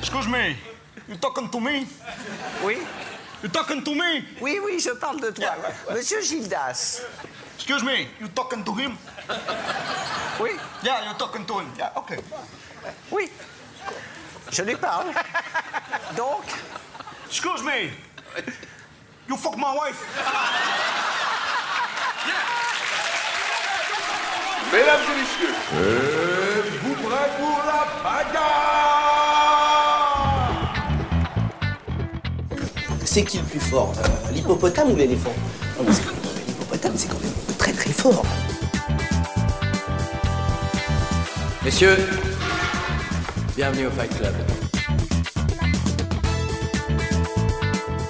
Excuse me, you talking to me? Oui, You talking to me? oui, oui, je parle de toi. Monsieur Gildas. Excuse me, you talking to him? Oui, Yeah, you talking to him. Yeah, okay. oui. Je lui parle. Donc, Excuse me, you fuck my wife? Mesdames et messieurs, êtes-vous prêts pour la bagarre C'est qui le plus fort euh, L'hippopotame ou l'éléphant? Non, mais c'est quand même- L'hippopotame, c'est quand même très très fort. Messieurs, bienvenue au Fight Club.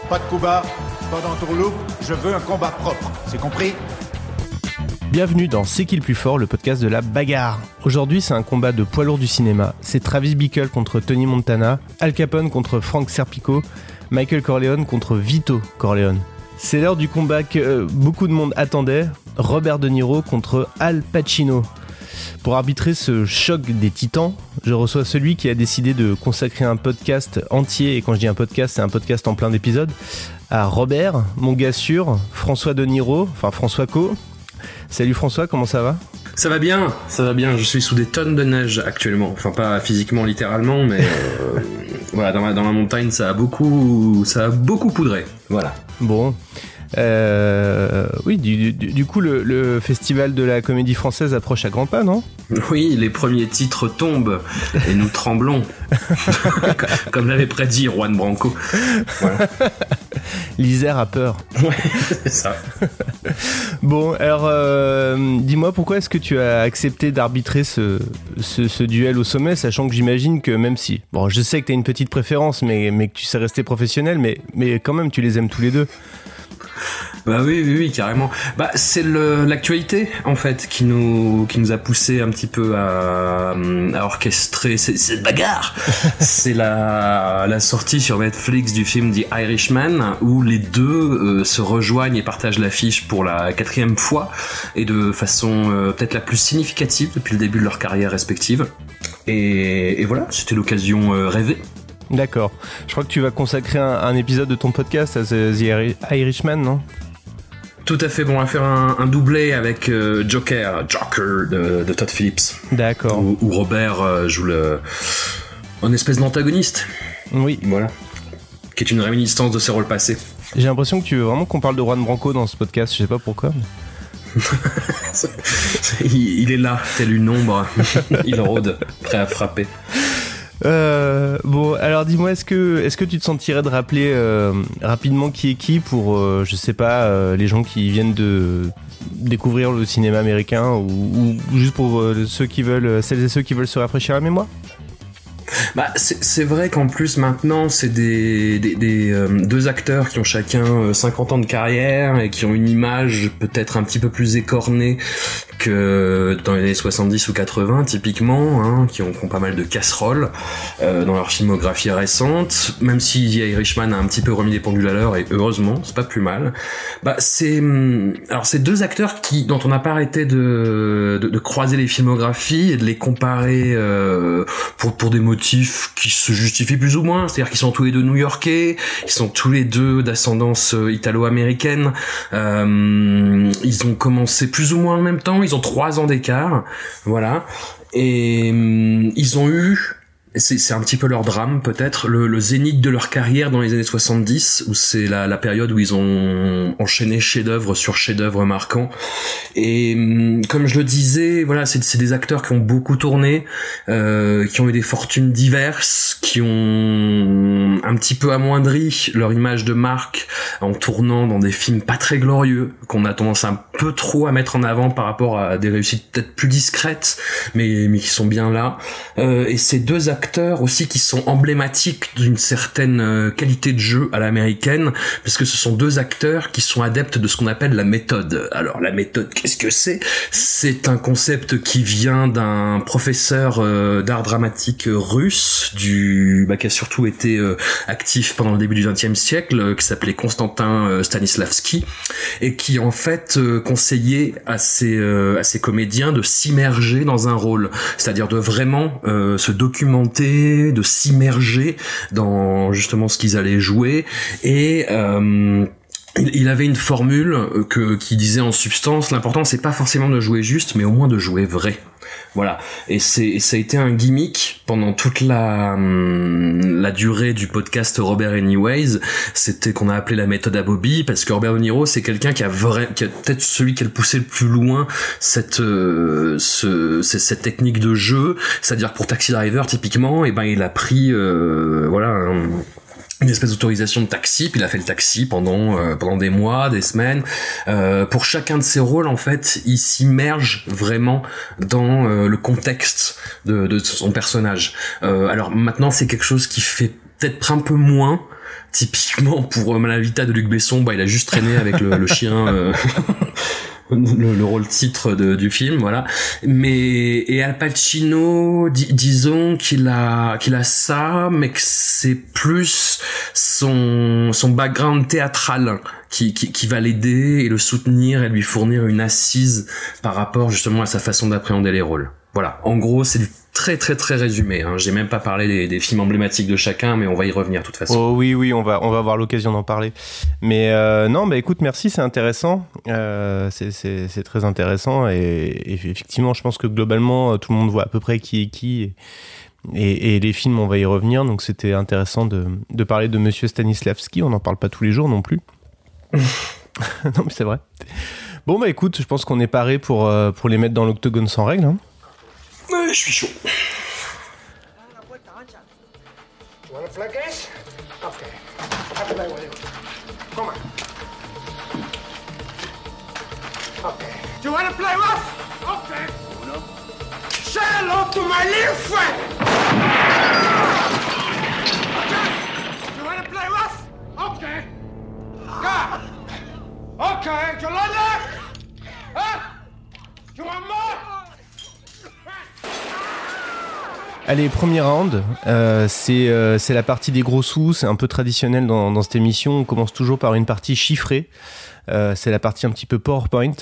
Pas de coup bas, pas d'entourloupe, je veux un combat propre, c'est compris? Bienvenue dans C'est qui le plus fort, le podcast de la bagarre. Aujourd'hui, c'est un combat de poids lourd du cinéma. C'est Travis Bickle contre Tony Montana, Al Capone contre Frank Serpico, Michael Corleone contre Vito Corleone. C'est l'heure du combat que euh, beaucoup de monde attendait, Robert De Niro contre Al Pacino. Pour arbitrer ce choc des titans, je reçois celui qui a décidé de consacrer un podcast entier, et quand je dis un podcast, c'est un podcast en plein d'épisodes, à Robert, mon gars sûr, François De Niro, enfin François Co. Salut François, comment ça va? Ça va bien, ça va bien. Je suis sous des tonnes de neige actuellement. Enfin, pas physiquement, littéralement, mais euh, voilà, dans la, dans la montagne, ça a beaucoup, ça a beaucoup poudré. Voilà. Bon. Euh, oui, du, du- du coup, le, le festival de la comédie française approche à grands pas, non? Oui, les premiers titres tombent et nous tremblons, comme l'avait prédit Juan Branco. Voilà. L'Isère a peur. Ouais, c'est ça. Bon, alors, euh, dis-moi, pourquoi est-ce que tu as accepté d'arbitrer ce, ce, ce duel au sommet, sachant que j'imagine que même si... Bon, je sais que tu as une petite préférence, mais, mais que tu sais rester professionnel, mais, mais quand même, tu les aimes tous les deux. Bah oui, oui, oui, carrément. Bah c'est l'actualité en fait qui nous qui nous a poussé un petit peu à, à orchestrer cette bagarre. c'est la la sortie sur Netflix du film The Irishman où les deux euh, se rejoignent et partagent l'affiche pour la quatrième fois et de façon euh, peut-être la plus significative depuis le début de leur carrière respective. Et, et voilà, c'était l'occasion euh, rêvée. D'accord. Je crois que tu vas consacrer un, un épisode de ton podcast à The, The Iri- Irishman, non? Tout à fait bon à faire un, un doublé avec euh, Joker, Joker de, de Todd Phillips. D'accord. où, où Robert euh, joue le un espèce d'antagoniste, Oui, voilà, qui est une réminiscence de ses rôles passés. j'ai l'impression que tu veux vraiment qu'on parle de Juan Branco dans ce podcast, je sais pas pourquoi. mais- il, il est là, tel une ombre, il rôde, prêt à frapper. Euh, alors dis-moi, est-ce que, est-ce que tu te sentirais de rappeler euh, rapidement qui est qui pour, euh, je sais pas, euh, les gens qui viennent de découvrir le cinéma américain ou, juste pour euh, ceux qui veulent, celles et ceux qui veulent se rafraîchir la mémoire? Bah, c'est vrai qu'en plus maintenant, c'est des, deux acteurs qui ont chacun euh, 50 ans de carrière et qui ont une image peut-être un petit peu plus écornée dans les années 70 ou 80 typiquement, hein, qui, ont, qui ont pas mal de casseroles euh, dans leur filmographie récente. Même si The Irishman a un petit peu remis des pendules à l'heure et heureusement, c'est pas plus mal. Bah c'est hum, alors c'est deux acteurs qui dont on n'a pas arrêté de, croiser les filmographies et de les comparer euh, pour pour des motifs qui se justifient plus ou moins. C'est-à-dire qu'ils sont tous les deux New-Yorkais, ils sont tous les deux d'ascendance euh, italo-américaine. Ils ont commencé plus ou moins en même temps. Ils ont trois ans d'écart, voilà. Et hum, ils ont eu c'est un petit peu leur drame peut-être, le, le, zénith de leur carrière dans les années 70, où c'est la, la, période où ils ont enchaîné chef-d'œuvre sur chef-d'œuvre marquant. Et hum, comme je le disais, voilà, c'est des acteurs qui ont beaucoup tourné, euh, qui ont eu des fortunes diverses, qui ont un petit peu amoindri leur image de marque en tournant dans des films pas très glorieux, qu'on a tendance un peu trop à mettre en avant par rapport à des réussites peut-être plus discrètes, mais, mais qui sont bien là. Euh, et ces deux acteurs aussi qui sont emblématiques d'une certaine euh, qualité de jeu à l'américaine, parce que ce sont deux acteurs qui sont adeptes de ce qu'on appelle la méthode. Alors la méthode, qu'est-ce que c'est? C'est un concept qui vient d'un professeur euh, d'art dramatique russe, du bah, qui a surtout été euh, actif pendant le début du XXe siècle, qui s'appelait Konstantin Stanislavski, et qui en fait conseillait à ses à ses comédiens de s'immerger dans un rôle, c'est-à-dire de vraiment se documenter de s'immerger dans justement ce qu'ils allaient jouer. Et euh, il avait une formule que qui disait en substance l'important c'est pas forcément de jouer juste mais au moins de jouer vrai voilà. Et c'est, ça a été un gimmick pendant toute la, hum, la durée du podcast Robert Anyways. C'était qu'on a appelé la méthode à Bobby parce que Robert De Niro, c'est quelqu'un qui a vrai, qui a peut-être celui qui a poussé le plus loin cette, euh, ce, cette technique de jeu. C'est-à-dire pour Taxi Driver, typiquement, et eh ben, il a pris, euh, voilà, un, une espèce d'autorisation de taxi, puis il a fait le taxi pendant euh, pendant des mois, des semaines. Euh, pour chacun de ses rôles, en fait, il s'immerge vraiment dans euh, le contexte de, son personnage. alors maintenant, c'est quelque chose qui fait peut-être un peu moins. Typiquement pour Malavita de Luc Besson, bah il a juste traîné avec le chien le, rôle titre de, du film, voilà. Mais et Al Pacino, disons qu'il a qu'il a ça, mais que c'est plus son son background théâtral qui, qui, qui va l'aider et le soutenir et lui fournir une assise par rapport justement à sa façon d'appréhender les rôles. Voilà. En gros, c'est du très très très résumé. Hein. J'ai même pas parlé des, des, films emblématiques de chacun, mais on va y revenir de toute façon. Oh oui, oui, on va on va avoir l'occasion d'en parler. Mais euh, non, bah écoute, merci, c'est intéressant. Euh, c'est très intéressant et, effectivement, je pense que globalement, tout le monde voit à peu près qui est qui. Et, et les films, on va y revenir. Donc c'était intéressant de, de, parler de Monsieur Stanislavski. On n'en parle pas tous les jours non plus. non, mais c'est vrai. Bon, bah écoute, je pense qu'on est paré pour, euh, pour les mettre dans l'octogone sans règle. Hein. Je suis chaud. You? Okay. I'll play with. Okay. Do you wanna play rough? Okay. Uno. Say hello to my little friend! Okay. You wanna play rough? Okay. Go. Okay, you like that? Huh? You want more? Allez, premier round, euh, c'est euh, c'est la partie des gros sous, c'est un peu traditionnel dans, dans, cette émission, on commence toujours par une partie chiffrée, euh, c'est la partie un petit peu PowerPoint,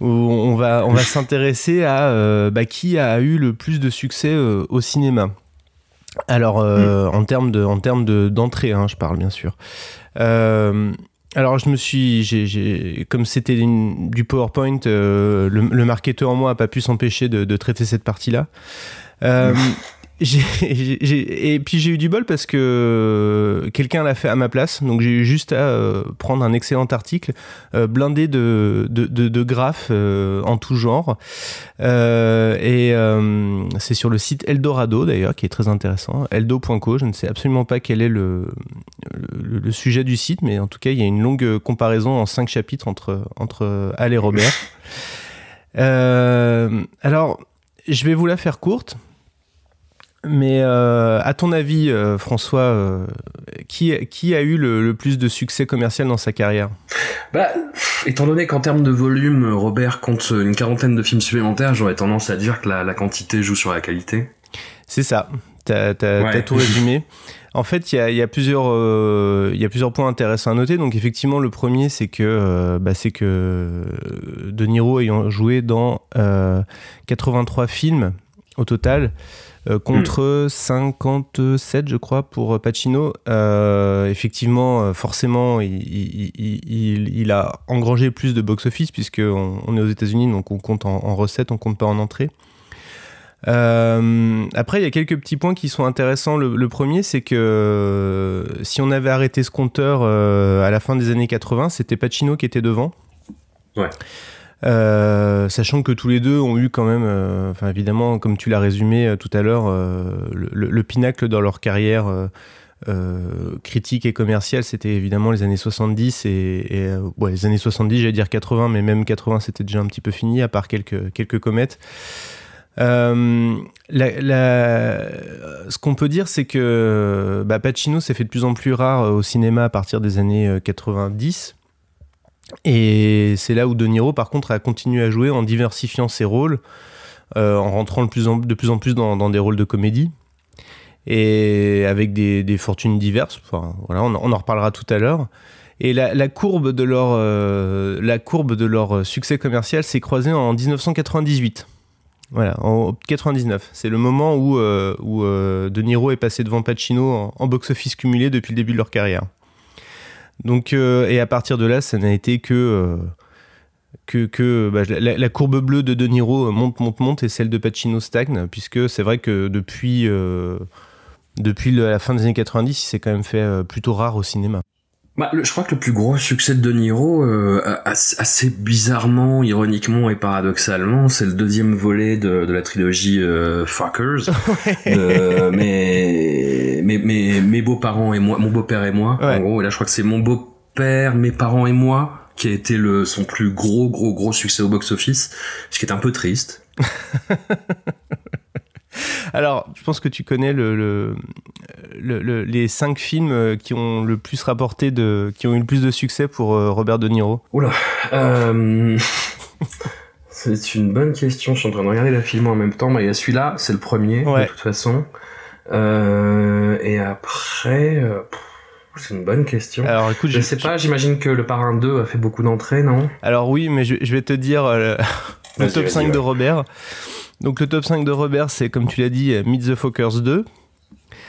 où on va, on va s'intéresser à bah, qui a eu le plus de succès au cinéma. Alors, mm. en termes de, en termes d'entrée, hein, je parle bien sûr. alors je me suis, j'ai, comme c'était du PowerPoint, le, le, marketeur en moi a pas pu s'empêcher de, de, traiter cette partie-là. Euh, et puis j'ai eu du bol parce que quelqu'un l'a fait à ma place, donc j'ai eu juste à euh, prendre un excellent article euh, blindé de, de, de, graphes euh, en tout genre. et c'est sur le site Eldorado d'ailleurs, qui est très intéressant, eldo.co. Je ne sais absolument pas quel est le, le, le, sujet du site, mais en tout cas il y a une longue comparaison en cinq chapitres entre, entre Al et Robert. alors, je vais vous la faire courte. Mais euh, à ton avis, euh, François, euh, qui, qui a eu le, plus de succès commercial dans sa carrière? Bah, Étant donné qu'en termes de volume, Robert compte une quarantaine de films supplémentaires, j'aurais tendance à dire que la, quantité joue sur la qualité. C'est ça, t'as as, tout résumé. En fait, il y a, y, a plusieurs, y a plusieurs points intéressants à noter. Donc, effectivement, le premier, c'est que, bah, c'est que De Niro ayant joué dans 83 films au total, euh, contre 57, je crois, pour Pacino. Euh, effectivement, forcément, il, a engrangé plus de box-office, puisqu'on on est aux États-Unis, donc on compte en, recettes, on compte pas en entrée. Euh, après, il y a quelques petits points qui sont intéressants. Le, premier, c'est que euh, si on avait arrêté ce compteur euh, à la fin des années 80, c'était Pacino qui était devant. Ouais. Euh, sachant que tous les deux ont eu quand même, euh, évidemment, comme tu l'as résumé euh, tout à l'heure, le, le- le pinacle dans leur carrière critique et commerciale, c'était évidemment les années 70 et, et, les années 70, j'allais dire 80, mais même 80, c'était déjà un petit peu fini, à part quelques quelques comètes. Ce qu'on peut dire, c'est que bah, Pacino s'est fait de plus en plus rare au cinéma à partir des années euh, 90. Et c'est là où De Niro, par contre, a continué à jouer en diversifiant ses rôles, euh, en rentrant de plus en, plus, dans, des rôles de comédie, et avec des, fortunes diverses. Voilà, on, en- reparlera tout à l'heure. Et la, la courbe de leur, euh, la courbe de leur succès commercial s'est croisée en 1998. Voilà, en 99. C'est le moment où, euh, où euh, De Niro est passé devant Pacino en box-office cumulé depuis le début de leur carrière. Donc, euh, et à partir de là, ça n'a été que. euh, que, que bah, la, la courbe bleue de De Niro monte, monte, monte et celle de Pacino stagne, puisque c'est vrai que depuis, euh, depuis la fin des années 90, il s'est quand même fait plutôt rare au cinéma. Bah, le- je crois que le plus gros succès de De Niro, euh, assez, bizarrement, ironiquement et paradoxalement, c'est le deuxième volet de, de la trilogie euh, Fuckers. de mes, mes, mes, mes beaux-parents et moi, mon beau-père et moi, Ouais. en gros. Et là, je crois que c'est mon beau-père, mes parents et moi qui a été le, son plus gros, gros, gros succès au box-office, ce qui est un peu triste. Alors, je pense que tu connais le, le- le- le- les cinq films euh, qui ont le plus rapporté de, qui ont eu le plus de succès pour euh, Robert De Niro. Oula. Euh... c'est une bonne question. Je suis en train de regarder la film en même temps. Bah, il y a celui-là, c'est le premier, Ouais. de toute façon. Euh... Et après, euh, c'est une bonne question. Alors, écoute, je sais pas, j'imagine que le Parrain 2 a fait beaucoup d'entrées, non? Alors oui, mais je, je vais te dire euh, le, top vas-y, 5 de. Robert. Donc le top 5 de Robert, c'est comme tu l'as dit, euh, Meet the Fockers 2.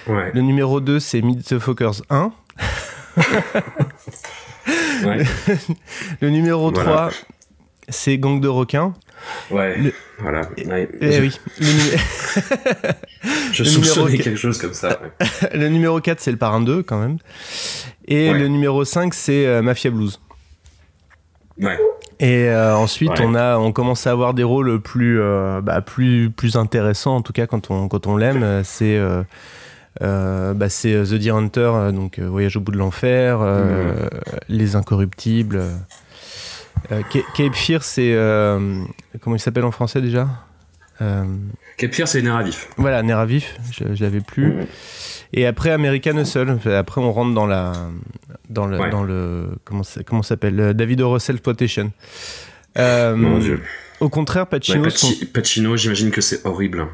Ouais. Le numéro 2, c'est Meet the Fockers 1. Ouais. le numéro Voilà. 3, c'est Gang de requins. Ouais, Le- voilà. Ouais. Eh oui. Le, Je le numéro soupçonnais qu- quelque chose comme ça. ouais. le numéro 4, c'est le parrain 2 quand même. Et Ouais. le numéro 5, c'est euh, Mafia Blues. Ouais. Et euh, ensuite, Ouais. on a, on commence à avoir des rôles plus, euh, bah, plus, plus intéressants, en tout cas quand on, quand on l'aime. C'est, euh, bah, c'est The Deer Hunter, donc Voyage au bout de l'enfer, euh, Les Incorruptibles. Euh, Ca- Cape Fear, c'est euh, comment il s'appelle en français déjà? Euh, Cape Fear, c'est Néravif. Voilà, Nerf à vif, je, je l'avais plus. Et après American Hustle, après on rentre dans la dans le Ouais. dans le comment ça, comment s'appelle? Le David. Russell Exploitation. Euh, Mon Dieu. Au contraire, Ouais, Pacino, Paci- son- Pacino, j'imagine que c'est horrible.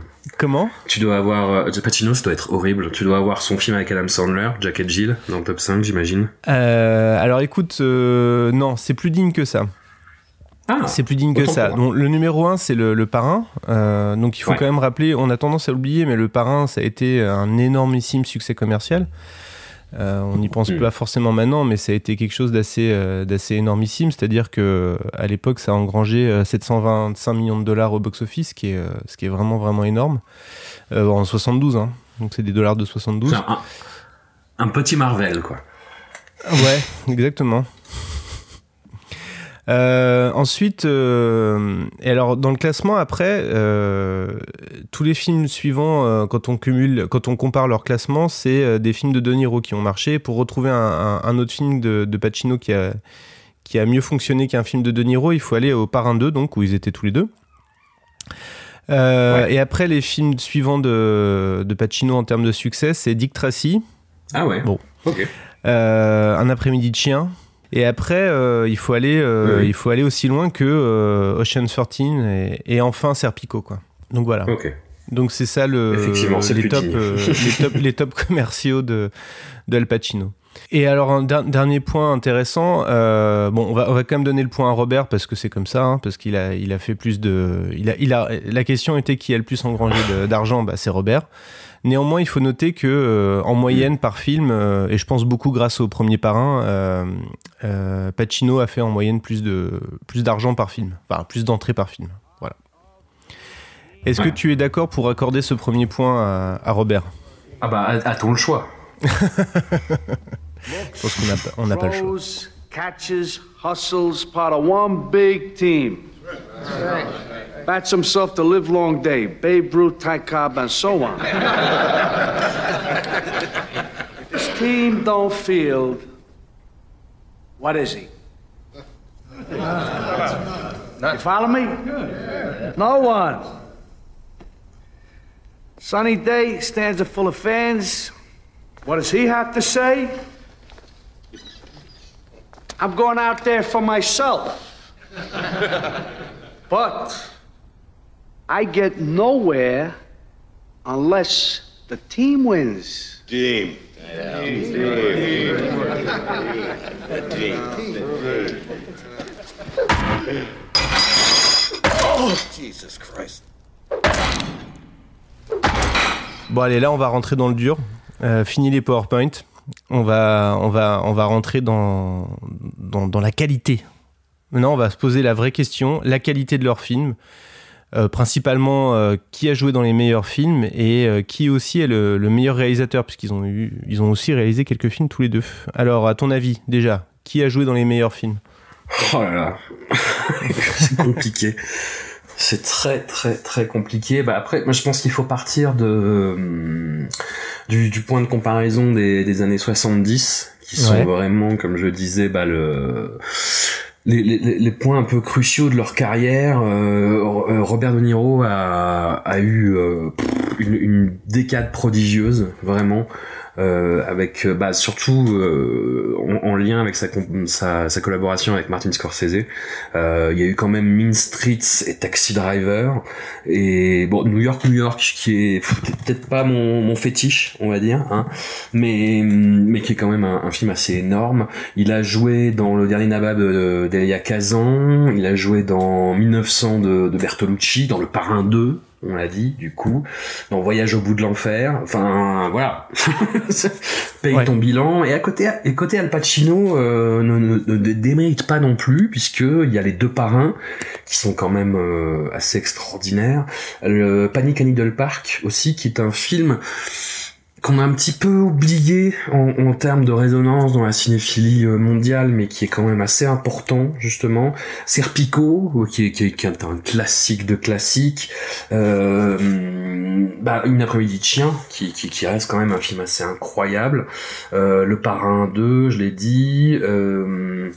Comment Tu dois avoir... euh, Pacino, ça doit être horrible. Tu dois avoir son film avec Adam Sandler, Jack et Jill, dans le top 5, j'imagine. Euh, Alors écoute, euh, non, c'est plus digne que ça. Ah, c'est plus digne que ça. Donc, le numéro 1, c'est le, le parrain. Euh, donc il faut Ouais. quand même rappeler, on a tendance à l'oublier, mais le parrain, ça a été un énormissime succès commercial. Euh, on n'y pense Mm. pas forcément maintenant, mais ça a été quelque chose d'assez euh, d'assez énormissime. C'est-à-dire que à l'époque, ça a engrangé euh, 725 millions de dollars au box-office, ce qui est euh, ce qui est vraiment vraiment énorme. Euh, en 72, hein. donc c'est des dollars de 72. C'est un, un petit Marvel, quoi. Ouais, exactement. Euh, ensuite, euh, et alors dans le classement après, euh, tous les films suivants, quand on cumule, quand on compare leur classement, c'est des films de De Niro qui ont marché. Pour retrouver un, un- un autre film de, de Pacino qui a qui a mieux fonctionné qu'un film de De Niro, il faut aller au Parrain 2, donc où ils étaient tous les deux. Et après les films suivants de, de Pacino en termes de succès, c'est Dick Tracy. Ah ouais. Bon. Ok. Un après-midi de chien. Et après, euh, il, faut aller, euh, Oui, il faut aller aussi loin que euh, Ocean's 13 et, et enfin Serpico. Quoi. Donc voilà. Donc c'est ça le, Effectivement, les, plus top, les, top, les top commerciaux de, Pacino. Et alors un der- dernier point intéressant, euh, bon on va, on va quand même donner le point à Robert parce que c'est comme ça, hein, parce qu'il a, il a fait plus de, il a, il a, la question était qui a le plus engrangé d'argent, bah, c'est Robert. Néanmoins, il faut noter que euh, en moyenne par film, euh, et je pense beaucoup grâce au premier parrain, euh, euh, Pacino a fait en moyenne plus de plus d'argent par film, enfin plus d'entrées par film. Voilà. Est-ce Ouais. que tu es d'accord pour accorder ce premier point à, à Robert? Ah bah, attends le choix. Je pense qu'on n'a pas, on n'a pas le choix. Catches, hustles, part of one big team. Bats himself the live long day. Babe Ruth, Ty Cobb, and so on. this team don't field, what is he? You follow me? No one. Sunny day, stands are full of fans. What does he have to say? I'm going out there for myself. but I get nowhere unless the team wins. Team. Oh, Jesus Christ. Bon allez, là on va rentrer dans le dur. Euh, fini les PowerPoint. On va, on va, on va rentrer dans, dans, dans la qualité. Maintenant, on va se poser la vraie question, la qualité de leur film. Euh, principalement, euh, qui a joué dans les meilleurs films et euh, qui aussi est le, le meilleur réalisateur, puisqu'ils ont, eu, ils ont aussi réalisé quelques films tous les deux. Alors, à ton avis, déjà, qui a joué dans les meilleurs films? Oh là là, c'est compliqué. C'est très très très compliqué. Bah après, moi je pense qu'il faut partir de hum, du, du point de comparaison des, des années 70, qui sont Ouais. vraiment, comme je disais, bah le les, points un peu cruciaux de leur carrière. Euh, euh, Robert De Niro a, a eu euh, une décade prodigieuse, vraiment. Euh, avec euh, bah, surtout euh, en, en lien avec sa, sa, sa collaboration avec Martin Scorsese. Il y a eu quand même Mean Streets et Taxi Driver. Et bon New York New York qui est peut-être pas mon, mon fétiche on va dire hein, mais mais qui est quand même un, un film assez énorme. Il a joué dans le dernier Nabab de- d'Elia Kazan il a joué dans 1900 de, de Bertolucci dans Le Parrain 2 on l'a dit, du coup, dans Voyage au bout de l'enfer, enfin, voilà, paye Ouais. ton bilan, et à côté, et côté Al Pacino, euh, ne, ne, ne démérite pas non plus, puisque il y a les deux parrains, qui sont quand même euh, assez extraordinaires, le Panic à Needle Park aussi, qui est un film qu'on a un petit peu oublié en, en termes de résonance dans la cinéphilie euh, mondiale, mais qui est quand même assez important justement. Serpico, euh, qui est, qui est, qui est un classique de classique. Euh, bah, Une après-midi de chien, qui, qui, qui reste quand même un film assez incroyable. Euh, Le Parrain 2, je l'ai dit. Euh,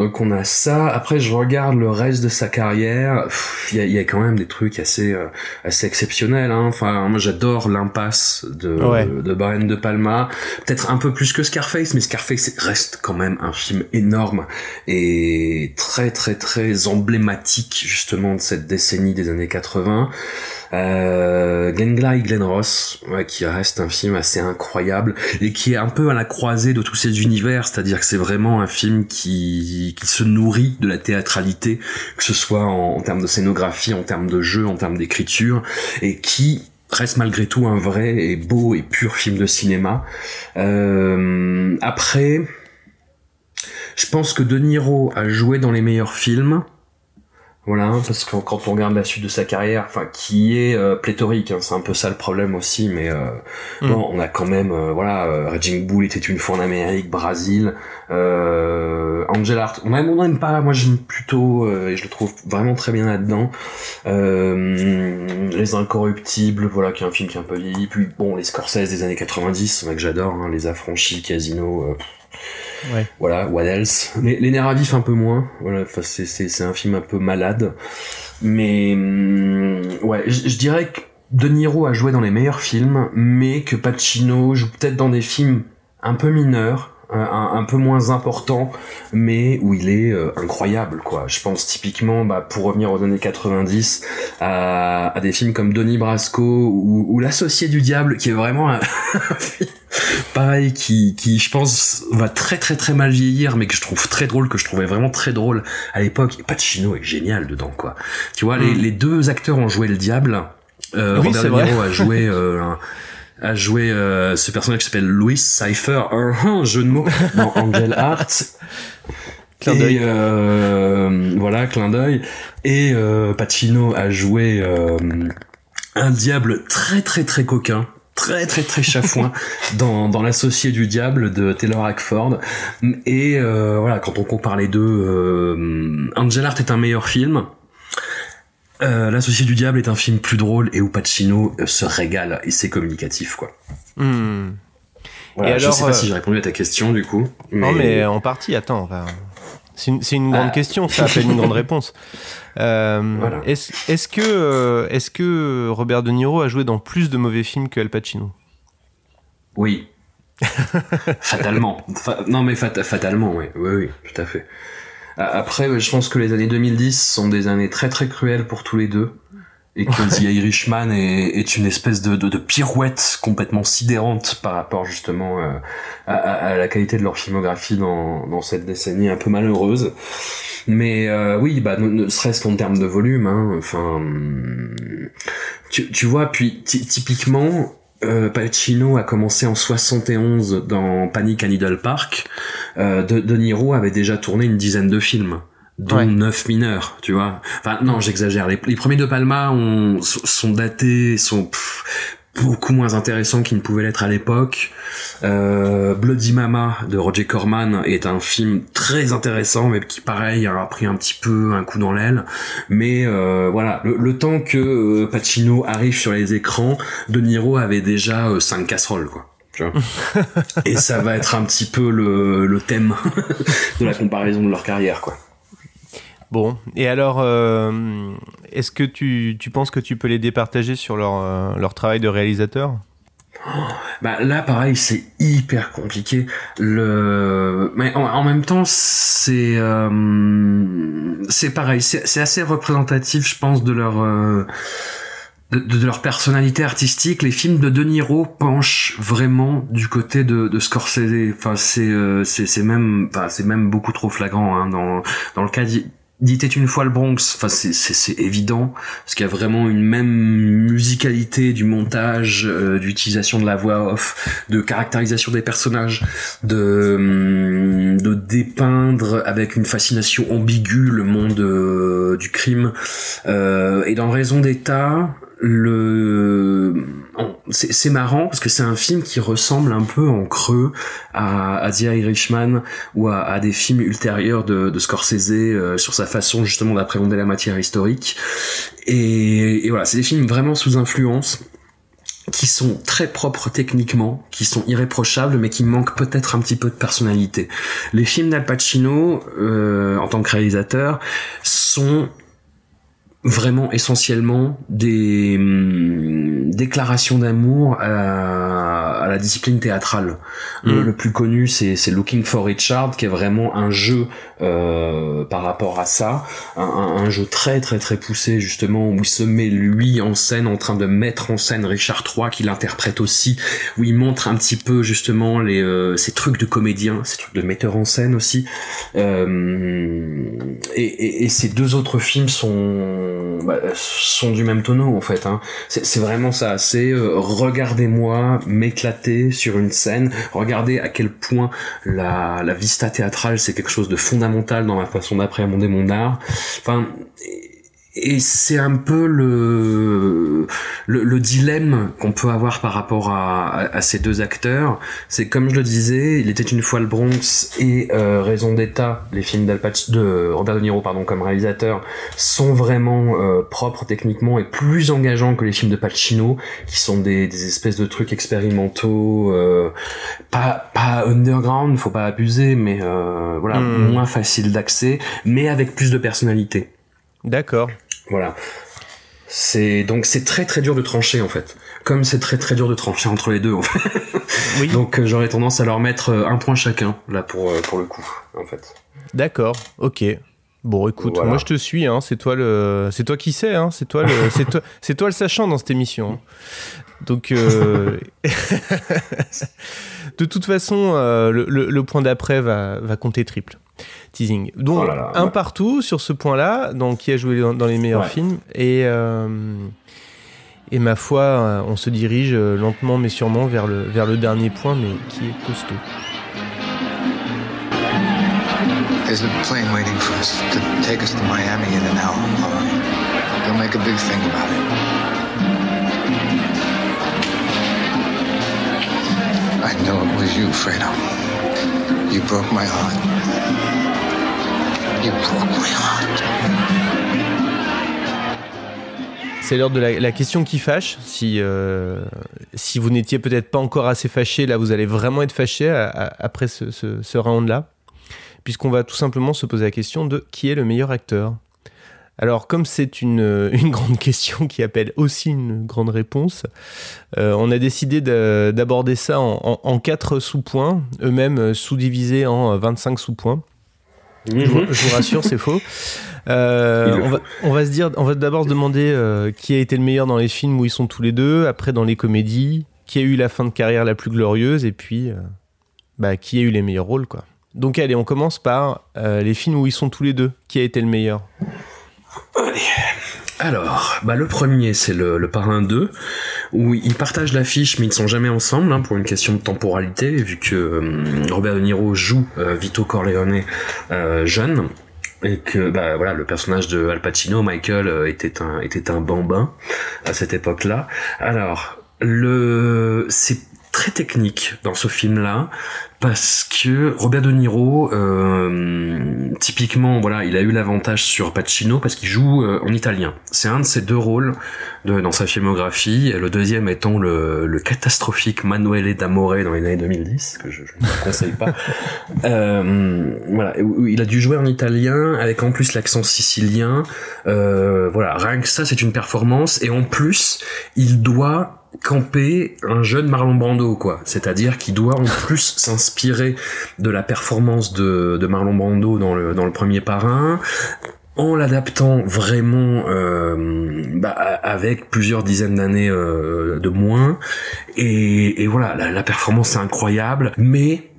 donc on a ça. Après, je regarde le reste de sa carrière. Il y a, il y a quand même des trucs assez euh, assez exceptionnels. Hein. Enfin, moi j'adore l'impasse de Ouais. de Brian de Palma. Peut-être un peu plus que Scarface, mais Scarface reste quand même un film énorme et très très très emblématique justement de cette décennie des années 80. Euh, Glenn Ross, ouais, qui reste un film assez incroyable et qui est un peu à la croisée de tous ces univers, c'est-à-dire que c'est vraiment un film qui, qui se nourrit de la théâtralité, que ce soit en, termes de scénographie, en termes de jeu, en termes d'écriture, et qui reste malgré tout un vrai et beau et pur film de cinéma. Euh, après, je pense que De Niro a joué dans les meilleurs films. Voilà, parce que quand on regarde la suite de sa carrière, enfin, qui est euh, pléthorique, hein, c'est un peu ça le problème aussi, mais euh, Mm. bon, on a quand même, euh, voilà, euh, Raging Bull était une fois en Amérique, Brésil, euh, Angel Art, on aime, on aime pas, moi j'aime plutôt, euh, et je le trouve vraiment très bien là-dedans, euh, Les Incorruptibles, voilà, qui est un film qui est un peu vieilli, puis bon, les Scorsese des années 90, c'est que j'adore, hein, Les Affranchis, Casino, euh, Voilà, what else? Les, les nerfs à vif un peu moins. Voilà, c'est un film un peu malade, mais hum, ouais, je dirais que De Niro a joué dans les meilleurs films, mais que Pacino joue peut-être dans des films un peu mineurs. Un, un- peu moins importants, mais où il est euh, incroyable quoi. Je pense typiquement, bah, pour revenir aux années 90, à, à des films comme Donnie Brasco ou, ou L'associé du diable, qui est vraiment un, pareil qui qui je pense va très très très mal vieillir mais que je trouve très drôle que je trouvais vraiment très drôle à l'époque et Pacino est génial dedans quoi tu vois les, Mm. les deux acteurs ont joué le diable euh, Oui, Robert vrai. A joué euh, un- a joué euh, ce personnage qui s'appelle Louis Cypher un, jeu de mots dans Angel Heart Clin d'œil. euh, voilà, clin d'œil. Et euh, Pacino a joué euh, un diable très très très coquin, très très très chafouin dans, dans l'associé du diable de Taylor Hackford. Et euh, voilà, quand on compare les deux, euh, Angel Art est un meilleur film. Euh, L'associé du diable est un film plus drôle et où Pacino euh, se régale et c'est communicatif quoi. Hmm. Voilà, Et je alors, sais pas euh, si j'ai répondu à ta question du coup. Non, mais en partie, attends. C'est une, grande Ah. question, ça appelle une grande réponse. Euh, Voilà. Est-ce que, euh, est que Robert De Niro a joué dans plus de mauvais films que Al Pacino? Oui. fatalement. Fa- non mais fat- fatalement, oui. oui, oui, tout à fait. Après, ouais, je pense que les années 2010 sont des années très très cruelles pour tous les deux. Et que The Irishman est, est une espèce de, de, de pirouette complètement sidérante par rapport justement euh, à, la qualité de leur filmographie dans, dans cette décennie un peu malheureuse. Mais euh, oui, bah, ne, ne serait-ce qu'en termes de volume, hein, enfin, tu, tu vois, puis ty- typiquement, euh, Pacino a commencé en 71 dans Panic à Needle Park. Euh, de, de Niro avait déjà tourné une dizaine de films dont Ouais. neuf mineurs, tu vois. Enfin, non, j'exagère. Les, les premiers de Palma ont, sont sont datés, sont pff, beaucoup moins intéressants qu'ils ne pouvaient l'être à l'époque. Euh, Bloody Mama de Roger Corman est un film très intéressant, mais qui, pareil, a pris un petit peu un coup dans l'aile. Mais euh, voilà, le, le temps que euh, Pacino arrive sur les écrans, De Niro avait déjà euh, cinq casseroles, quoi. Tu vois Et ça va être un petit peu le, le thème de la comparaison de leur carrière, quoi. Bon, et alors, euh, est-ce que tu, tu penses que tu peux les départager sur leur, euh, leur travail de réalisateur? Bah là, pareil, c'est hyper compliqué. Le, mais en, en même temps, c'est euh, c'est pareil, c'est assez représentatif, je pense, de leur euh, de, de leur personnalité artistique. Les films de De Niro penchent vraiment du côté de, de Scorsese. Enfin, c'est euh, c'est même, enfin, c'est même beaucoup trop flagrant hein, dans dans le cas d'I- d'Il était une fois le Bronx, enfin c'est évident parce qu'il y a vraiment une même musicalité du montage, euh, d'utilisation de la voix off, de caractérisation des personnages, de hum, de dépeindre avec une fascination ambiguë le monde euh, du crime. Euh, et dans Raison d'État, le c'est marrant parce que c'est un film qui ressemble un peu en creux à, à The Irishman ou à, des films ultérieurs de, Scorsese euh, sur sa façon justement d'appréhender la matière historique et, et voilà c'est des films vraiment sous influence qui sont très propres techniquement, qui sont irréprochables, mais qui manquent peut-être un petit peu de personnalité. Les films d'Al Pacino, euh, en tant que réalisateur, sont vraiment essentiellement des hum, déclarations d'amour à, à la discipline théâtrale. Le, Mm. le plus connu, c'est c'est Looking for Richard, qui est vraiment un jeu euh, par rapport à ça, un, un- un jeu très très très poussé justement où il se met lui en scène, en train de mettre en scène Richard III, qui l'interprète aussi, où il montre un petit peu justement les euh, ces trucs de comédien, ces trucs de metteur en scène aussi. Euh, et, et, et ces deux autres films sont bah, sont du même tonneau en fait. Hein. C'est vraiment ça. C'est euh, regardez-moi m'éclater sur une scène. Regardez à quel point la, la vista théâtrale c'est quelque chose de fondamental dans ma façon d'appréhender mon art. Enfin. Et c'est un peu le, le, le dilemme qu'on peut avoir par rapport à, à, à ces deux acteurs. C'est comme je le disais, il était une fois le Bronx et euh, Raison d'État, les films d'Al de Robert De Niro pardon comme réalisateur, sont vraiment euh, propres techniquement et plus engageants que les films de Pacino, qui sont des, des espèces de trucs expérimentaux, euh, pas pas underground, faut pas abuser, mais euh, voilà Hmm. moins facile d'accès, mais avec plus de personnalité. D'accord. Voilà. C'est donc c'est très très dur de trancher en fait. Comme c'est très très dur de trancher entre les deux en fait. Oui. Donc euh, j'aurais tendance à leur mettre euh, un point chacun là pour euh, pour le coup en fait. D'accord, ok. Bon, écoute, Voilà. moi je te suis, hein. c'est toi le, c'est toi qui sais, hein. c'est toi le, c'est toi, c'est toi le sachant dans cette émission. hein. Donc, euh, de toute façon, euh, le, le- le point d'après va, va compter triple. Teasing. Donc, Oh là là, un ouais. partout sur ce point-là, donc qui a joué dans, dans les meilleurs Ouais. films et euh, et ma foi, euh, on se dirige lentement mais sûrement vers le vers le dernier point, mais qui est costaud. There's a plane waiting for us to take us to Miami in an hour. Don't make a big thing about it. I know it was you, Fredo. You broke my heart. You broke my heart. C'est l'heure de la, question qui fâche. Si, euh, si vous n'étiez peut-être pas encore assez fâché, là vous allez vraiment être fâché après ce round-là. Puisqu'on va tout simplement se poser la question de qui est le meilleur acteur. Alors comme c'est une, une grande question qui appelle aussi une grande réponse, euh, on a décidé de- d'aborder ça en, en- en quatre sous-points, eux-mêmes euh, sous-divisés en 25 sous-points. Je, vous, je vous rassure, c'est faux. Euh, on, va, on va se dire, on va d'abord se demander euh, qui a été le meilleur dans les films où ils sont tous les deux, après dans les comédies, qui a eu la fin de carrière la plus glorieuse, et puis euh, bah, qui a eu les meilleurs rôles, quoi. Donc allez, on commence par euh, les films où ils sont tous les deux. Qui a été le meilleur? Alors, bah le premier c'est le, le Parrain 2 où ils partagent l'affiche mais ils ne sont jamais ensemble hein, pour une question de temporalité vu que euh, Robert De Niro joue euh, Vito Corleone euh, jeune et que bah voilà le personnage de Al Pacino Michael euh, était un était un bambin à cette époque-là. Alors le c'est très technique dans ce film-là parce que Robert De Niro, euh, typiquement, voilà, il a eu l'avantage sur Pacino parce qu'il joue euh, en italien. C'est un de ses deux rôles de, dans sa filmographie. Le deuxième étant le, le catastrophique Manuele d'Amore dans les années 2010, que je, je ne conseille pas. Euh, voilà, il a dû jouer en italien avec en plus l'accent sicilien. Euh, voilà, rien que ça, c'est une performance. Et en plus, il doit camper un jeune Marlon Brando, quoi. C'est-à-dire qu'il doit en plus s'inspirer de la performance de, Marlon Brando dans le, premier parrain, en l'adaptant vraiment euh, bah, avec plusieurs dizaines d'années euh, de moins. Et, voilà, la, la performance est incroyable, mais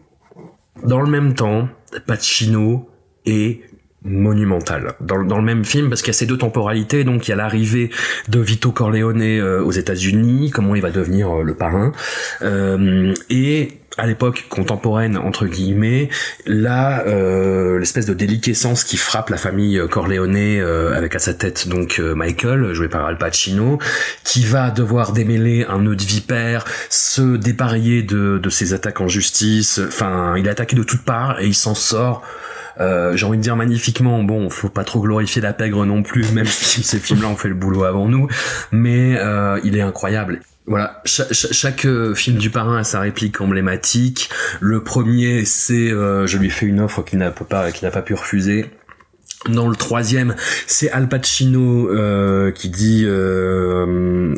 dans le même temps, Pacino est monumental. Dans, le- dans le même film parce qu'il y a ces deux temporalités donc il y a l'arrivée de Vito Corleone euh, aux États-Unis comment il va devenir euh, le parrain euh, et à l'époque contemporaine entre guillemets là euh, l'espèce de déliquescence qui frappe la famille Corleone avec à sa tête donc Michael joué par Al Pacino qui va devoir démêler un nœud de vipère se dépareiller de, de ses attaques en justice enfin il est attaqué de toutes parts et il s'en sort euh, j'ai envie de dire magnifiquement, bon, faut pas trop glorifier la pègre non plus, même si ces films-là ont fait le boulot avant nous, mais euh, il est incroyable. Voilà, cha- cha- chaque, euh, film du parrain a sa réplique emblématique. Le premier, c'est euh, je lui fais une offre qu'il n'a pas, qu'il n'a pas pu refuser. Dans le troisième, c'est Al Pacino qui dit.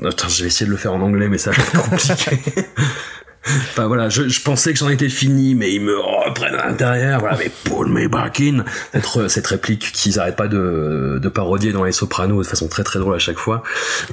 Attends, je vais essayer de le faire en anglais, mais ça va être compliqué. Enfin voilà, je, je pensais que j'en étais fini, mais ils me reprennent à l'intérieur. Voilà, mais pull me back in. Cette, réplique qu'ils arrêtent pas de, de parodier dans les Sopranos de façon très très drôle à chaque fois.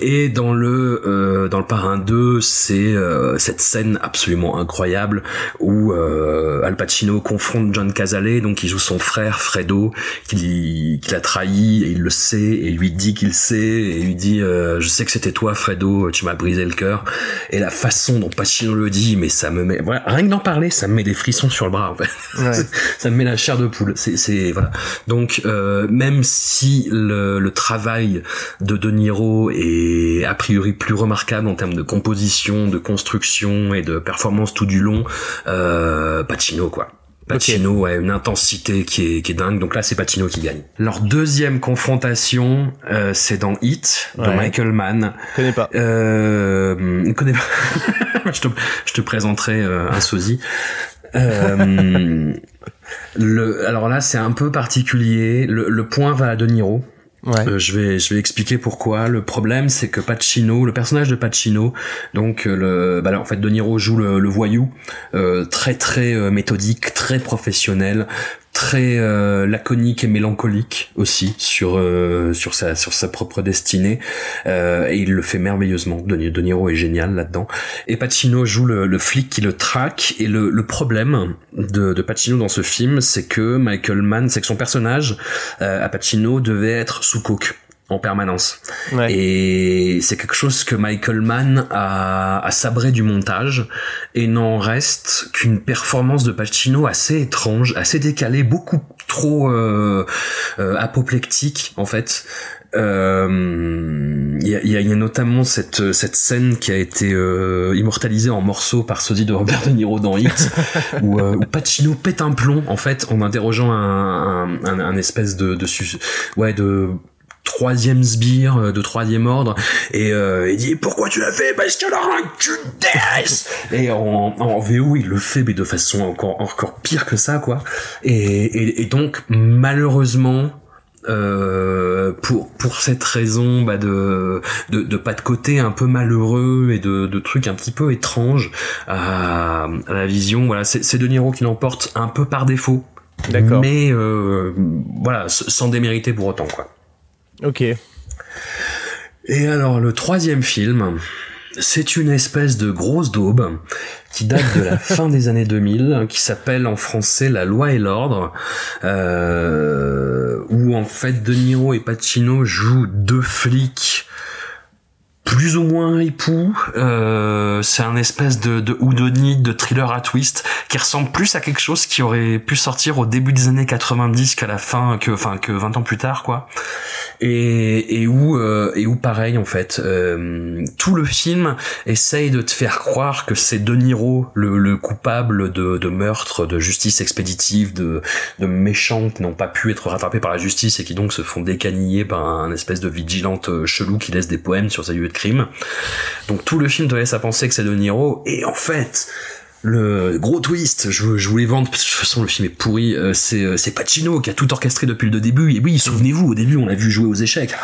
Et dans le euh, dans le Parrain 2, c'est euh, cette scène absolument incroyable où euh, Al Pacino confronte John Cazale, donc il joue son frère Fredo, qu'il qu'il a trahi et il le sait et lui dit qu'il sait et lui dit euh, je sais que c'était toi Fredo, tu m'as brisé le cœur. Et la façon dont Pacino le dit, mais ça me met voilà, rien que d'en parler, ça me met des frissons sur le bras en fait. Ouais. ça me met la chair de poule. C'est c'est voilà. Donc euh, même si le, le travail de De Niro est a priori plus remarquable en termes de composition, de construction et de performance tout du long, euh, Pacino quoi. Pacino a une intensité qui est, qui est dingue. Donc là, c'est Pacino qui gagne. Leur deuxième confrontation, euh, c'est dans Hit de Ouais. Michael Mann. Connais pas. Euh, connais pas. je, te, je te présenterai euh, un sosie. Euh, le, alors là, c'est un peu particulier. Le, le point va à De Niro. Ouais. Euh, je vais je vais expliquer pourquoi. Le problème c'est que Pacino, le personnage de Pacino, donc euh, le bah là, en fait De Niro joue le, le voyou euh, très très euh, méthodique, très professionnel, très euh, laconique et mélancolique aussi sur euh, sur sa sur sa propre destinée Euh, et il le fait merveilleusement. De, est génial là-dedans. Et Pacino joue le, flic qui le traque et le, le problème de, de Pacino dans ce film c'est que Michael Mann c'est que son personnage euh, à Pacino devait être sous coke en permanence. Ouais. Et c'est quelque chose que Michael Mann a, a sabré du montage et n'en reste qu'une performance de Pacino assez étrange, assez décalée, beaucoup trop euh, euh, apoplectique en fait. Euh, Il y, a, y a- y a notamment cette, cette scène qui a été euh, immortalisée en morceaux par sosie de Robert De Niro dans Hit, où, euh, où Pacino pète un plomb en fait en interrogeant un, un, un, un espèce de, de, ouais de troisième sbire euh, de troisième ordre et euh, il dit pourquoi tu l'as fait? Parce qu'elle a un cul et en, en VO il le fait mais de façon encore encore pire que ça quoi. Et, et, et donc malheureusement euh, pour pour cette raison bah de, de de pas de côté un peu malheureux et de de trucs un petit peu étranges à, à la vision voilà c'est c'est De Niro qui l'emporte un peu par défaut. D'accord. mais euh, voilà sans démériter pour autant quoi Ok. et alors le troisième film, c'est une espèce de grosse daube qui date de la fin des années 2000, qui s'appelle en français La Loi et l'Ordre, euh, où en fait De Niro et Pacino jouent deux flics plus ou moins époux. Euh, c'est un espèce de, de de thriller à twist qui ressemble plus à quelque chose qui aurait pu sortir au début des années 90 qu'à la fin, que enfin que 20 ans plus tard quoi. Et, et où euh, et où pareil en fait, euh, tout le film essaye de te faire croire que c'est De Niro le, le coupable de, de meurtre, de justice expéditive, de, de méchants qui n'ont pas pu être rattrapés par la justice et qui donc se font décaniller par un espèce de vigilante euh, chelou qui laisse des poèmes sur ses lieux de crime. Donc tout le film te laisse à penser que c'est De Niro. Et en fait le gros twist, je, je voulais vendre, parce que de toute façon le film est pourri, euh, c'est, euh, c'est Pacino qui a tout orchestré depuis le début, et oui, souvenez-vous, au début on l'a vu jouer aux échecs,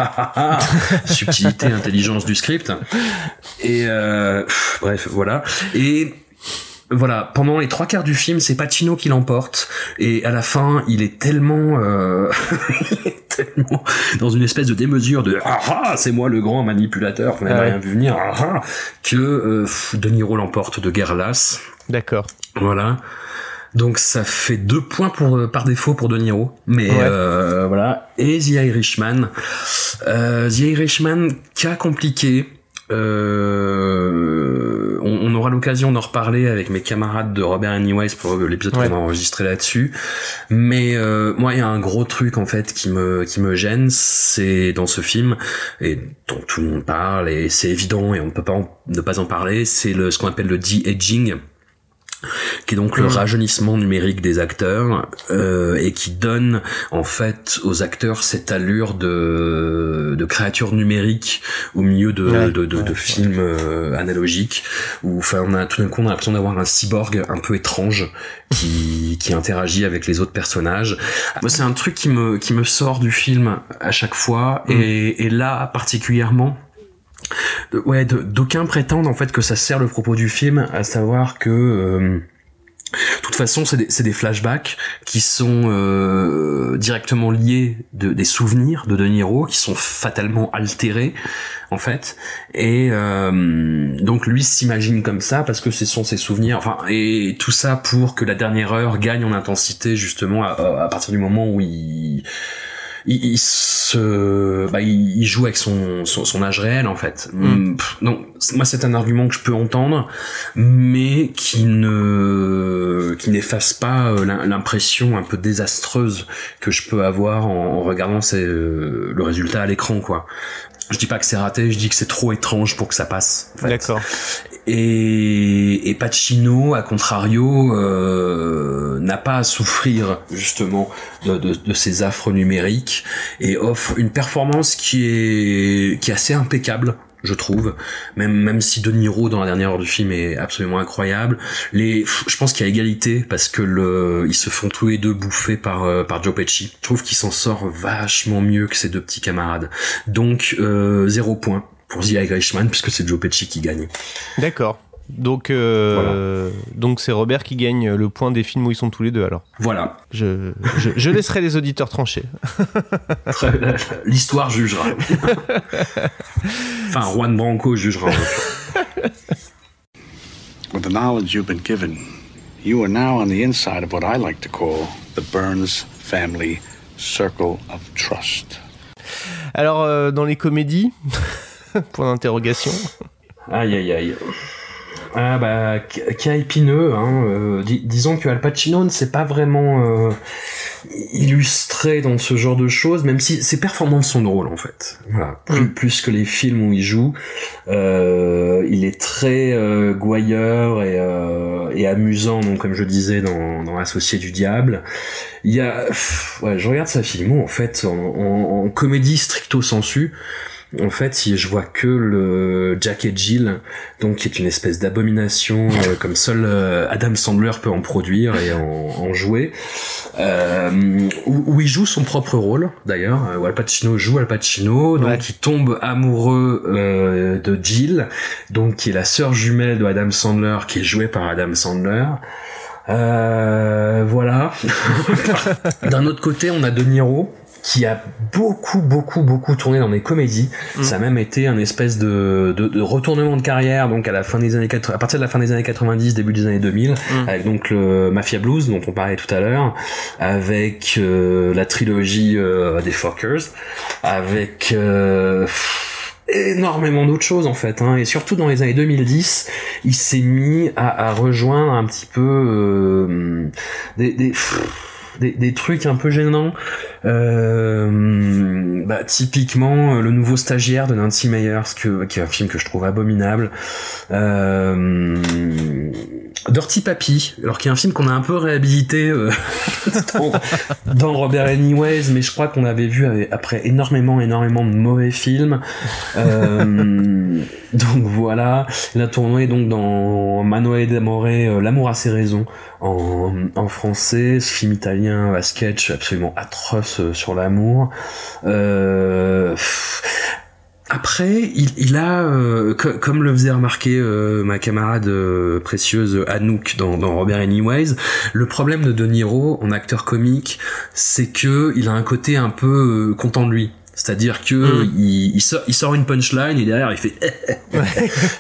subtilité, intelligence du script, et euh, pff, bref, voilà, et voilà, pendant les trois quarts du film, c'est Pacino qui l'emporte, et à la fin, il est tellement, euh, tellement dans une espèce de démesure de ah ah, c'est moi le grand manipulateur, vous n'avez Ah ouais. rien vu venir, ah ah, que euh, pff, De Niro l'emporte de guerre lasse. D'accord. Voilà. Donc ça fait deux points pour, par défaut pour De Niro, mais Ouais. euh, voilà. Et The Irishman, euh, The Irishman, cas compliqué. Euh, on, on aura l'occasion d'en reparler avec mes camarades de Robert Anyways pour l'épisode Ouais. qu'on a enregistré là-dessus. Mais euh, moi, il y a un gros truc en fait qui me qui me gêne, c'est dans ce film et dont tout le monde parle et c'est évident et on ne peut pas en- ne pas en parler, c'est le ce qu'on appelle le de-aging qui est donc le Mm. rajeunissement numérique des acteurs euh, et qui donne en fait aux acteurs cette allure de, de créatures numériques au milieu de, Ouais, de, de, ouais, de ouais. films euh, analogiques où enfin on a tout d'un coup on a l'impression d'avoir un cyborg un peu étrange qui, qui interagit avec les autres personnages. Moi c'est un truc qui me qui me sort du film à chaque fois Mm. et, et là particulièrement ouais, d'aucuns prétendent en fait que ça sert le propos du film, à savoir que euh, de toute façon, c'est des, flashbacks qui sont euh, directement liés de, des souvenirs de De Niro, qui sont fatalement altérés, en fait. Et euh, donc lui s'imagine comme ça parce que ce sont ses souvenirs. Enfin, et tout ça pour que la dernière heure gagne en intensité, justement, à, à partir du moment où il il, il se, bah, il, joue avec son, son, son âge réel en fait. Mm. Pff, Donc c- moi c'est un argument que je peux entendre, mais qui ne, qui n'efface pas euh, l'im- l'impression un peu désastreuse que je peux avoir en, en regardant euh, le résultat à l'écran quoi. Je dis pas que c'est raté, je dis que c'est trop étrange pour que ça passe. en fait. D'accord. Et, et Pacino, à contrario, euh, n'a pas à souffrir justement de, de, de ces affres numériques et offre une performance qui est qui est assez impeccable je trouve même même si De Niro dans la dernière heure du film est absolument incroyable les je pense qu'il y a égalité parce que le ils se font tous les deux bouffer par euh, par Joe Pesci je trouve qu'il s'en sort vachement mieux que ses deux petits camarades donc euh, zéro point pour The Irishman puisque c'est Joe Pesci qui gagne D'accord. Donc, euh, donc c'est Robert qui gagne le point des films où ils sont tous les deux alors. Voilà. Je, je, je laisserai les auditeurs trancher. L'histoire jugera. enfin, Juan Branco jugera. With the knowledge you've been given, you are now on the inside of what I like to call the Burns family circle of trust. Alors, euh, dans les comédies, point d'interrogation. Aïe aïe aïe. Ah bah, cas épineux. Hein, euh, dis- disons que Al Pacino ne s'est pas vraiment euh, illustré dans ce genre de choses, même si ses performances sont drôles en fait. Voilà, plus, plus que les films où il joue. Euh, il est très euh, gouailleur et, euh, et amusant, donc comme je disais dans, dans Associé du diable. Il y a, pff, ouais, je regarde sa filmo en fait en, en- en comédie stricto sensu. En fait, si je vois que le Jack et Jill, donc qui est une espèce d'abomination euh, comme seul euh, Adam Sandler peut en produire et en, en jouer, euh, où, où il joue son propre rôle d'ailleurs, où Al Pacino joue Al Pacino, donc il tombe amoureux de Jill, donc qui est la sœur jumelle de Adam Sandler, qui est jouée par Adam Sandler. Euh, voilà. D'un autre côté, on a De Niro qui a beaucoup, beaucoup, beaucoup tourné dans des comédies. Ça a même été un espèce de, de, de retournement de carrière, donc à la fin des années 80, à partir de la fin des années 90, début des années 2000, avec donc le Mafia Blues dont on parlait tout à l'heure, avec euh, la trilogie euh, des Fockers, avec euh, énormément d'autres choses en fait hein. et surtout dans les années 2010 il s'est mis à, à rejoindre un petit peu euh, des, des, des, trucs un peu gênants. Euh, bah, typiquement euh, le nouveau stagiaire de Nancy Meyers qui est un film que je trouve abominable. Euh, Dirty Papi alors qui est un film qu'on a un peu réhabilité euh, dans, Robert Anyways mais je crois qu'on avait vu après énormément énormément de mauvais films. Euh, donc voilà. Il a tourné donc dans Manoel d'Amore euh, L'amour a ses raisons en, français. Ce film italien à sketch absolument atroce euh, sur l'amour après, il, il a, euh, co- comme le faisait remarquer euh, ma camarade euh, précieuse Anouk dans, dans Robert Anyways, le problème de De Niro en acteur comique, c'est que il a un côté un peu euh, content de lui. C'est-à-dire que il, il sort, il sort une punchline et derrière il fait.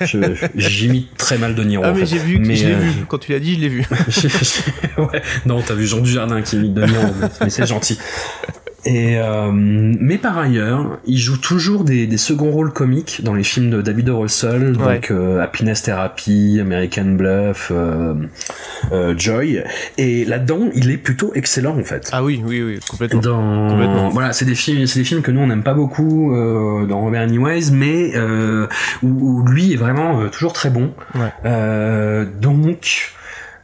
Je- J'imite très mal De Niro. Ah, mais j'ai vu, Mais, je l'ai euh, vu. Quand tu l'as dit, je l'ai vu. ouais. Non, t'as vu Jean Dujardin qui imite De Niro, mais, mais c'est gentil. Et euh, mais par ailleurs, il joue toujours des, des seconds rôles comiques dans les films de David O. Russell, donc Ouais. euh, Happiness Therapy, American Bluff, euh, euh, Joy. Et là-dedans, il est plutôt excellent en fait. Ah oui, oui, oui, complètement. Dans Complètement. voilà, c'est des films, c'est des films que nous on n'aime pas beaucoup euh, dans Robert Anyways, mais euh, où, où lui est vraiment toujours très bon. Ouais. Euh, donc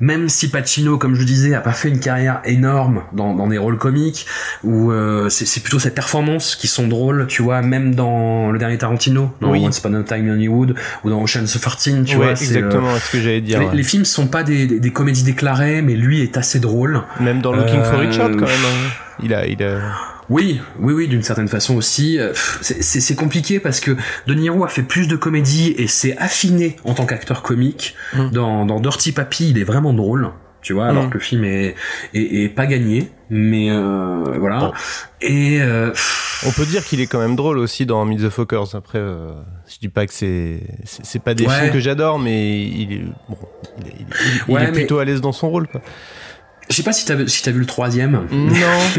même si Pacino, comme je disais, a pas fait une carrière énorme dans, dans des rôles comiques, où euh, c'est plutôt ses performances qui sont drôles, tu vois, même dans le dernier Tarantino, dans Oui. Once Upon a Time in Hollywood, ou dans Ocean's 13, tu Ouais, vois. c'est, euh, exactement ce que j'allais dire. les, ouais. les films sont pas des, des, des comédies déclarées, mais lui est assez drôle. Même dans Looking for Euh, Richard, quand même. hein. Il a, il a. Oui, oui, oui, d'une certaine façon aussi. Euh, C'est compliqué parce que De Niro a fait plus de comédie et s'est affiné en tant qu'acteur comique. Mm. Dans, dans Dirty Papi, il est vraiment drôle, tu vois, alors Mm. que le film est, est, est pas gagné. Mais euh, voilà. Et euh, On peut dire qu'il est quand même drôle aussi dans Meet the Fockers. Après, euh, je dis pas que c'est pas des Ouais. films que j'adore, mais il est bon, il est, il est- il Ouais, est mais- plutôt à l'aise dans son rôle. Quoi. Je sais pas si t'as vu- si vu le troisième. Non.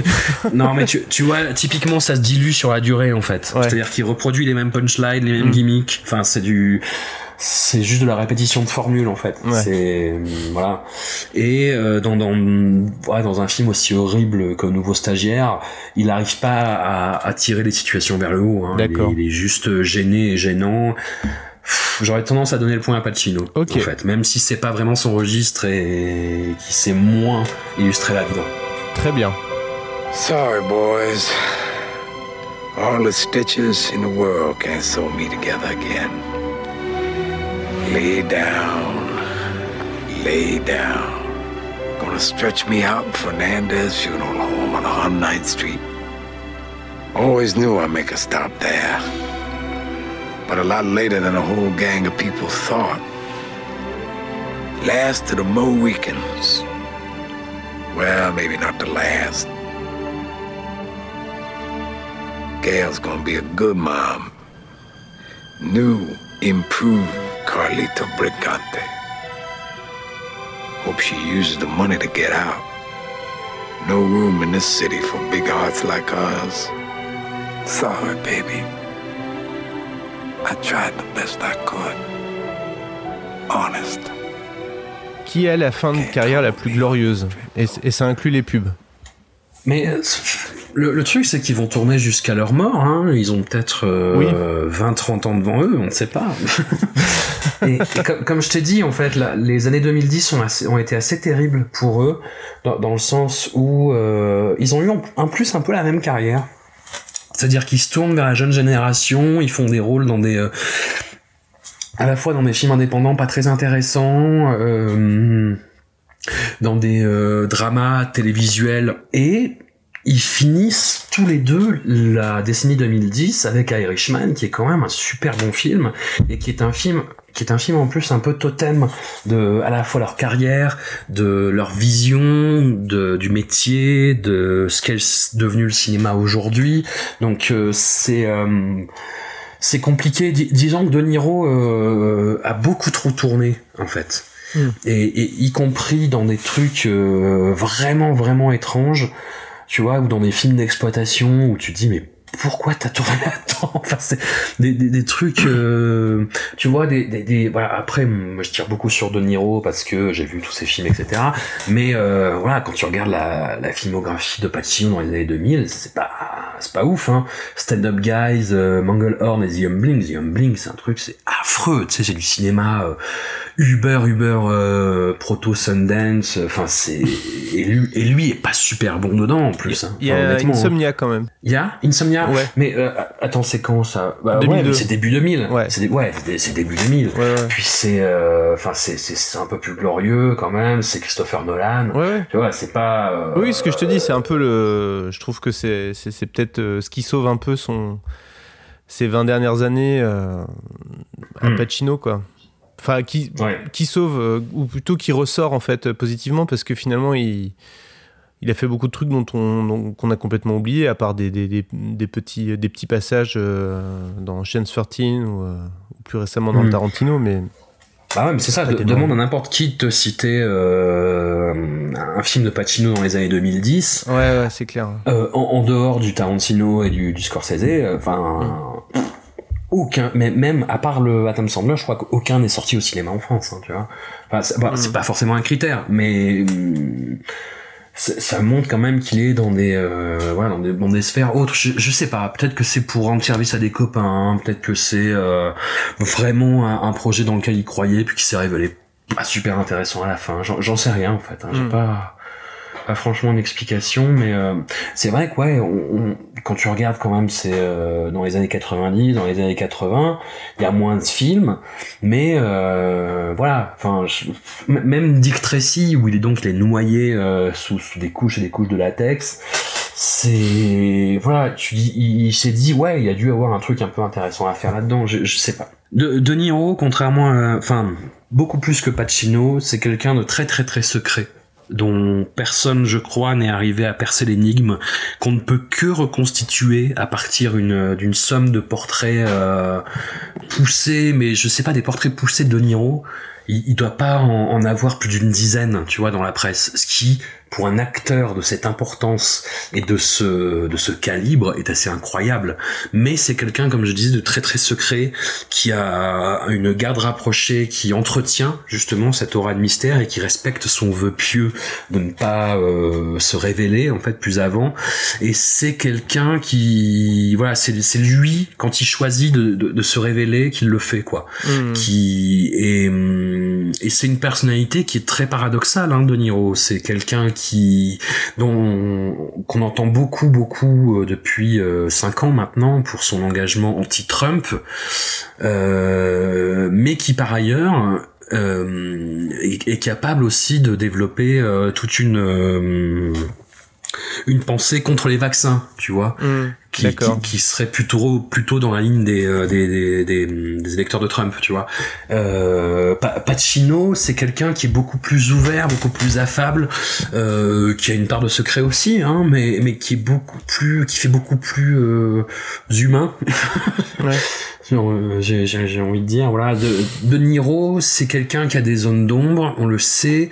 non, mais tu, tu vois, typiquement, ça se dilue sur la durée, en fait. Ouais. C'est-à-dire qu'il reproduit les mêmes punchlines, les mêmes Mm. gimmicks. Enfin, c'est du, c'est juste de la répétition de formules, en fait. Ouais. C'est, voilà. Et, euh, dans, dans, ouais, dans un film aussi horrible que Nouveau Stagiaire, il n'arrive pas à, à tirer les situations vers le haut, hein. Il D'accord. Il, est juste gêné et gênant. J'aurais tendance à donner le point à Pacino, Ok. en fait, même si c'est pas vraiment son registre et qui s'est moins illustré là-dedans. Très bien. Sorry, boys. All the stitches in the world can't sew me together again. Lay down. Lay down. Gonna stretch me out in Fernandez Funeral Home on 109th Street. Always knew I'd make a stop there. But a lot later than a whole gang of people thought. Last of the Mohicans. Well, maybe not the last. Gail's gonna be a good mom. New, improved Carlito Brigante. Hope she uses the money to get out. No room in this city for big hearts like ours. Sorry, baby. I tried the best I could. Honest. Qui a la fin de carrière la plus glorieuse et, et ça inclut les pubs. Mais euh, le, le truc, c'est qu'ils vont tourner jusqu'à leur mort. Hein. Ils ont peut-être euh, 20-30 ans devant eux, on ne sait pas. et, et comme, comme je t'ai dit, en fait, là, les années 2010 ont, assez- ont été assez terribles pour eux, dans, dans le sens où euh, ils ont eu en, en plus un peu la même carrière. C'est-à-dire qu'ils se tournent vers la jeune génération, ils font des rôles dans des... euh, à la fois dans des films indépendants pas très intéressants, euh, dans des euh, dramas télévisuels et ils finissent tous les deux la décennie 2010 avec Irishman qui est quand même un super bon film et qui est un film qui est un film en plus un peu totem de à la fois leur carrière, de leur vision, de, du métier, de ce qu'est devenu le cinéma aujourd'hui. Donc euh, c'est euh, c'est compliqué. Dis- disons que De Niro euh, a beaucoup trop tourné en fait. Mm. Et, et y compris dans des trucs euh, vraiment vraiment étranges, tu vois, ou dans des films d'exploitation où tu te dis mais pourquoi t'as tourné là-dedans Enfin, c'est des, des, trucs, euh, tu vois, des, des, des- voilà. Après, moi, je tire beaucoup sur De Niro parce que j'ai vu tous ses films, etc. Mais euh, voilà, quand tu regardes la, la filmographie de Pacino dans les années 2000, c'est pas, c'est pas ouf, hein. Stand Up Guys, euh, Manglehorn et The Humbling, The Humbling, c'est un truc, c'est affreux. Tu sais, c'est du cinéma euh, Uber, Uber, euh, proto Sundance. Enfin, c'est et lui, et lui est pas super bon dedans en plus. hein. Il y a hein. Insomnia quand même. il y a Insomnia? Ouais. Mais euh, attends, c'est quand ça? Bah, ouais, 2002. mais c'est début 2000. Ouais. C'est ouais, c'est début 2000. Ouais, ouais. Puis c'est euh, enfin c'est c'est c'est un peu plus glorieux quand même, c'est Christopher Nolan. Ouais. Tu vois, c'est pas euh, Oui, ce que je te dis, c'est un peu le. Je trouve que c'est c'est c'est peut-être euh, ce qui sauve un peu son ces 20 dernières années euh, à Hmm. Pacino, quoi. Enfin, qui, Ouais. qui sauve, euh, ou plutôt qui ressort en fait euh, positivement, parce que finalement, il, il a fait beaucoup de trucs dont on qu'on a complètement oublié, à part des, des, des, des petits, des petits passages euh, dans Chance 13 ou, euh, plus récemment dans Hmm. le Tarantino, mais. Bah ouais, mais c'est ça, de- demande à n'importe qui de te citer euh, un film de Pacino dans les années 2010. Ouais, ouais, c'est clair. Euh, en, en dehors du Tarantino et du, du Scorsese, euh, enfin, aucun, mais même à part le Adam Sandler, je crois qu'aucun n'est sorti au cinéma en France, hein, tu vois. Enfin, c'est bah, c'est pas forcément un critère, mais c'est- ça montre quand même qu'il est dans des, euh, voilà, dans des, dans des sphères autres. Je, je sais pas, peut-être que c'est pour rendre service à des copains, hein, peut-être que c'est euh, vraiment un, un projet dans lequel il croyait puis qui s'est révélé pas super intéressant à la fin. J'en j'en sais rien en fait. Hein, J'ai Mm. pas pas franchement une explication, mais euh, c'est vrai que ouais, on, on- quand tu regardes quand même, c'est euh, dans les années 90, dans les années 80, il y a moins de films, mais euh, voilà, enfin, même Dick Tracy où il est donc il est noyé euh, sous, sous des couches et des couches de latex, c'est voilà, tu dis, il, s'est dit ouais, il y a dû avoir un truc un peu intéressant à faire là-dedans, je, je sais pas. De, de Niro, contrairement enfin, beaucoup plus que Pacino, c'est quelqu'un de très très très secret dont personne, je crois, n'est arrivé à percer l'énigme, qu'on ne peut que reconstituer à partir une- d'une somme de portraits euh, poussés, mais je sais pas, des portraits poussés de Niro. Il, il doit pas en, en avoir plus d'une dizaine, tu vois, dans la presse. Ce qui, pour un acteur de cette importance et de ce, de ce calibre, est assez incroyable. Mais c'est quelqu'un, comme je disais, de très très secret, qui a une garde rapprochée, qui entretient justement cette aura de mystère et qui respecte son vœu pieux de ne pas euh, se révéler en fait plus avant. Et c'est quelqu'un qui, voilà, c'est c'est lui quand il choisit de, de, de se révéler qu'il le fait quoi. Mm. Qui est hum, et c'est une personnalité qui est très paradoxale, hein, De Niro. C'est quelqu'un qui dont qu'on entend beaucoup beaucoup euh, depuis euh, cinq ans maintenant pour son engagement anti-Trump, euh, mais qui par ailleurs est, capable aussi de développer toute une une pensée contre les vaccins, tu vois, Mm. Qui, qui, qui serait plutôt plutôt dans la ligne des euh, des, des, des, des électeurs de Trump, tu vois. Euh, Pa- Pacino, c'est quelqu'un qui est beaucoup plus ouvert, beaucoup plus affable, euh, qui a une part de secret aussi, hein, mais mais qui est beaucoup plus, qui fait beaucoup plus euh, humain. Ouais. Euh, J'ai envie de dire, voilà, de, de Niro, c'est quelqu'un qui a des zones d'ombre, on le sait.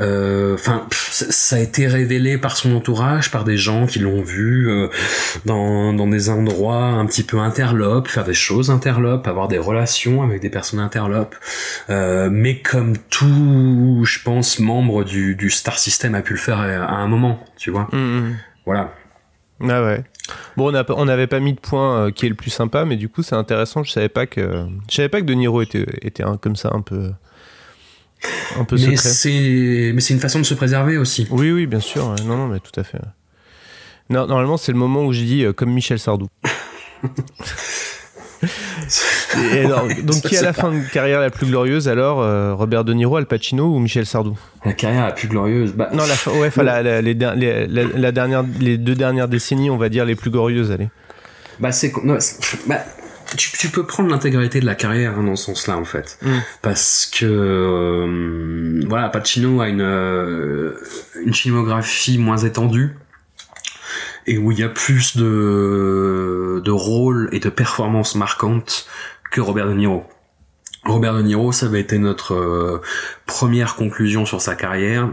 euh, Enfin, ça, a été révélé par son entourage, par des gens qui l'ont vu euh, dans dans, des endroits un petit peu interlopes, faire des choses interlopes, avoir des relations avec des personnes interlopes. Euh, mais comme tout, je pense, membre du, du Star System a pu le faire à, à un moment, tu vois. Mhm. Voilà. Ah ouais. Bon, on n'avait pas mis de point euh, qui est le plus sympa, mais du coup, c'est intéressant. Je savais pas que, je savais pas que De Niro était, était un, comme ça, un peu, un peu Mais secret. c'est, mais c'est une façon de se préserver aussi. Oui, oui, bien sûr. Non, non, mais tout à fait. Non, normalement, c'est le moment où je dis euh, comme Michel Sardou. Et alors, donc, qui a la fin de carrière la plus glorieuse alors euh, Robert De Niro, Al Pacino ou Michel Sardou? La carrière la plus glorieuse. Bah, Non, la fin, ouais, enfin, la- la- les, der- les- la, la dernière, les deux dernières décennies, on va dire les plus glorieuses, allez. Bah c'est- bah, tu, tu peux prendre l'intégralité de la carrière hein, dans ce sens-là en fait, Mm. parce que euh, voilà, Pacino a une euh, une filmographie moins étendue et où il y a plus de de rôles et de performances marquantes que Robert De Niro. Robert De Niro, ça avait été notre euh, première conclusion sur sa carrière.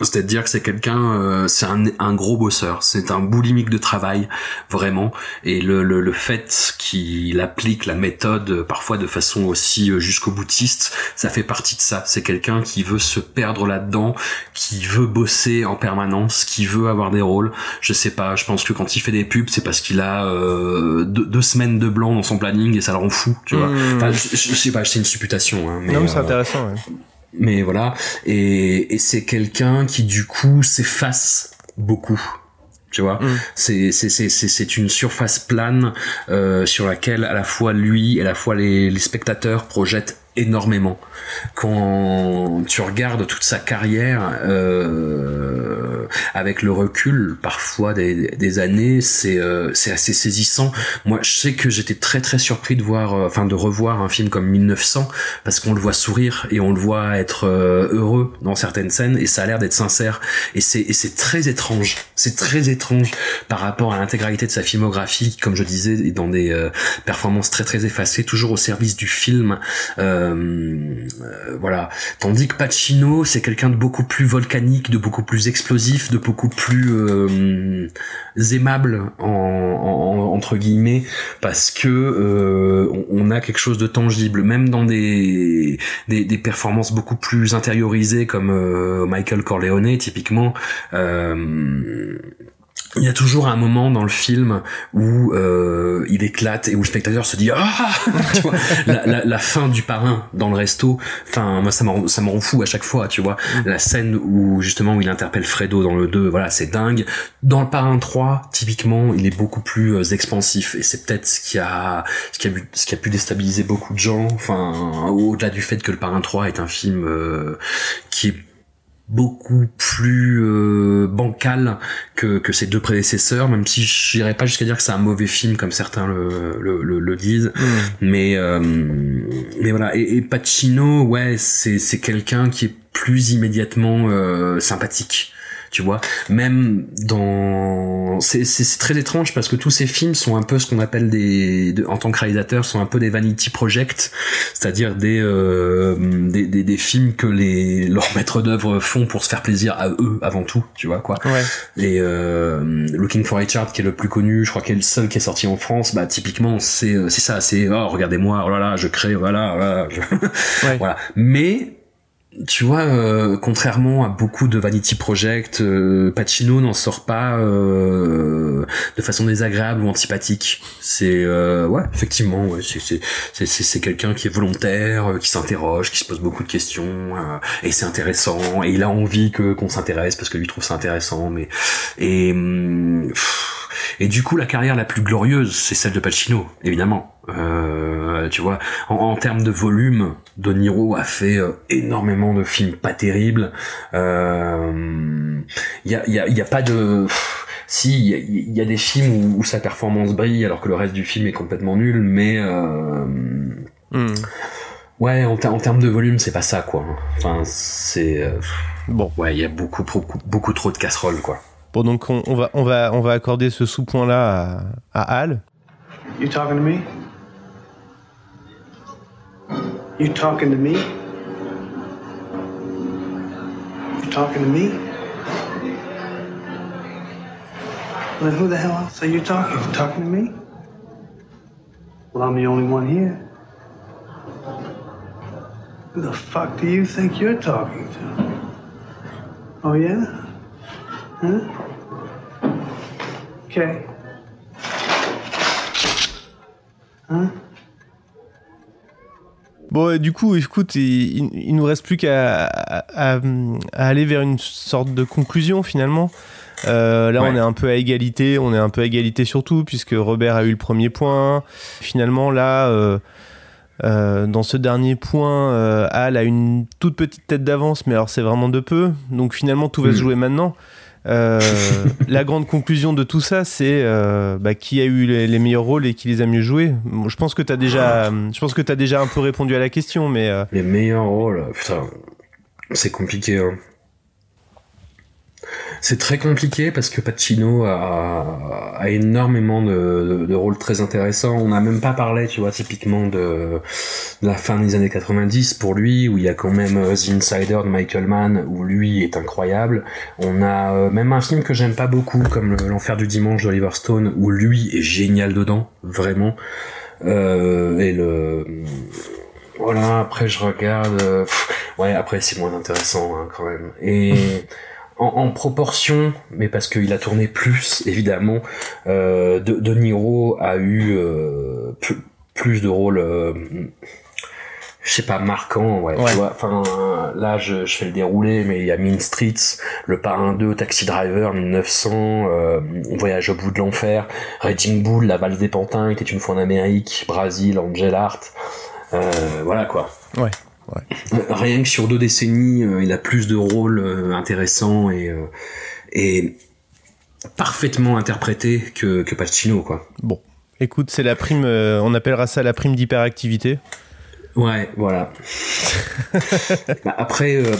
C'est-à-dire que c'est quelqu'un, euh, c'est un, un gros bosseur, c'est un boulimique de travail, vraiment. Et le, le, le fait qu'il applique la méthode euh, parfois de façon aussi euh, jusqu'au boutiste, ça fait partie de ça. C'est quelqu'un qui veut se perdre là-dedans, qui veut bosser en permanence, qui veut avoir des rôles. Je sais pas, je pense que quand il fait des pubs, c'est parce qu'il a euh, deux, deux semaines de blanc dans son planning et ça le rend fou, tu vois. Mmh. Enfin, je, je sais pas, c'est une supputation. Hein, mais, non, mais c'est euh, intéressant. ouais. Mais voilà. Et, et c'est quelqu'un qui du coup s'efface beaucoup. Tu vois? C'est c'est c'est c'est c'est une surface plane euh, sur laquelle à la fois lui et à la fois les, les spectateurs projettent énormément. Quand tu regardes toute sa carrière euh, avec le recul parfois des, années c'est euh, c'est assez saisissant. Moi je sais que j'étais très très surpris de voir euh, enfin de revoir un film comme 1900 parce qu'on le voit sourire et on le voit être euh, heureux dans certaines scènes et ça a l'air d'être sincère. Et c'est c'est très étrange. C'est très étrange par rapport à l'intégralité de sa filmographie comme je disais dans des euh, performances très très effacées toujours au service du film euh, euh, voilà. Tandis que Pacino c'est quelqu'un de beaucoup plus volcanique de beaucoup plus explosif de beaucoup plus euh, aimable en, en- entre guillemets parce que euh, on, a quelque chose de tangible. Même dans des des, performances beaucoup plus intériorisées comme euh, Michael Corleone typiquement euh, il y a toujours un moment dans le film où euh, il éclate et où le spectateur se dit ah tu vois la, la, la fin du parrain dans le resto enfin moi ça me ça rend fou à chaque fois tu vois. La scène où justement où il interpelle Fredo dans le 2 voilà c'est dingue. Dans le parrain 3 typiquement il est beaucoup plus euh, expansif et c'est peut-être ce qui a ce qui a, pu- ce qui a pu déstabiliser beaucoup de gens. Enfin au-delà du fait que le parrain 3 est un film euh, qui est beaucoup plus euh, bancal que, que ses deux prédécesseurs, même si je n'irais pas jusqu'à dire que c'est un mauvais film comme certains le, le, le, le disent. Mais euh, mais voilà. Et, et Pacino, ouais, c'est c'est quelqu'un qui est plus immédiatement euh, sympathique. Tu vois, même dans c'est c'est très étrange parce que tous ces films sont un peu ce qu'on appelle des de- en tant que réalisateur sont un peu des vanity projects, c'est-à-dire des, euh, des des des films que les leurs maîtres d'œuvre font pour se faire plaisir à eux avant tout, tu vois quoi. Ouais. Et euh, Looking for Richard qui est le plus connu, je crois qu'il est le seul qui est sorti en France, bah typiquement c'est euh, c'est ça, c'est oh regardez-moi, oh là là, je crée, voilà, voilà, je- voilà. Mais tu vois, euh, contrairement à beaucoup de Vanity Project, euh, Pacino n'en sort pas euh, de façon désagréable ou antipathique. C'est euh, ouais, effectivement, ouais, c'est quelqu'un qui est volontaire, euh, qui s'interroge, qui se pose beaucoup de questions, euh, et c'est intéressant. Et il a envie que qu'on s'intéresse parce que lui trouve ça intéressant. Mais et hum, et du coup, la carrière la plus glorieuse, c'est celle de Pacino, évidemment. Euh, tu vois, en, en termes de volume, De Niro a fait euh, énormément de films pas terribles. Euh, Il y, a, il y, a, il y a pas de... pff, Si, il y a, il y a des films où, où sa performance brille alors que le reste du film est complètement nul, mais... Euh, Ouais, en, ter- en termes de volume, c'est pas ça, quoi. Enfin, c'est... euh, Bon. Ouais, il y a beaucoup, beaucoup, beaucoup trop de casseroles, quoi. Bon, donc on, on va, on, va, on va accorder ce sous-point-là à, à Al. You talking to me? You talking to me? You talking to me? Well, who the hell else are you talking? You talking to me? Well, I'm the only one here. Who the fuck do you think you're talking to? Oh, yeah? Huh? Okay. Huh? Bon, du coup, écoute, il, il nous reste plus qu'à à, à, à aller vers une sorte de conclusion finalement. Euh, là, Ouais. on est un peu à égalité, on est un peu à égalité surtout, puisque Robert a eu le premier point. Finalement, là, euh, euh, dans ce dernier point, Al a une toute petite tête d'avance, mais alors c'est vraiment de peu. Donc finalement, tout va se jouer maintenant. Euh, la grande conclusion de tout ça, c'est euh, bah, qui a eu les, les meilleurs rôles et qui les a mieux joués. Bon, je pense que tu as déjà, je pense que tu déjà un peu répondu à la question, mais euh, Les meilleurs rôles, putain, c'est compliqué. Hein. C'est très compliqué parce que Pacino a, énormément de, rôles très intéressants. On n'a même pas parlé, tu vois, typiquement de, la fin des années 90 pour lui, où il y a quand même euh, The Insider de Michael Mann, où lui est incroyable. On a euh, même un film que j'aime pas beaucoup, comme le- L'Enfer du Dimanche d'Oliver Stone, où lui est génial dedans, vraiment. Euh, et le voilà, après je regarde. euh, ouais, après c'est moins intéressant hein, quand même. Et en, en proportion, mais parce qu'il a tourné plus, évidemment, euh, de, de Niro a eu euh, plus, plus de rôles. euh, je sais pas, marquants, ouais, Ouais. tu vois, enfin, là, je, je fais le déroulé, mais il y a Mean Streets, Le Parrain 2, Taxi Driver, 1900, euh, Voyage au bout de l'enfer, Raging Bull, La valse des pantins, était une fois en Amérique, Brasil, Angel Art, voilà quoi. ouais. Rien que sur deux décennies, euh, il a plus de rôles euh, intéressants et, euh, et parfaitement interprétés que, que Pacino, quoi. Bon, écoute, c'est la prime, on appellera ça la prime d'hyperactivité. Ouais, voilà. Bah, après, euh,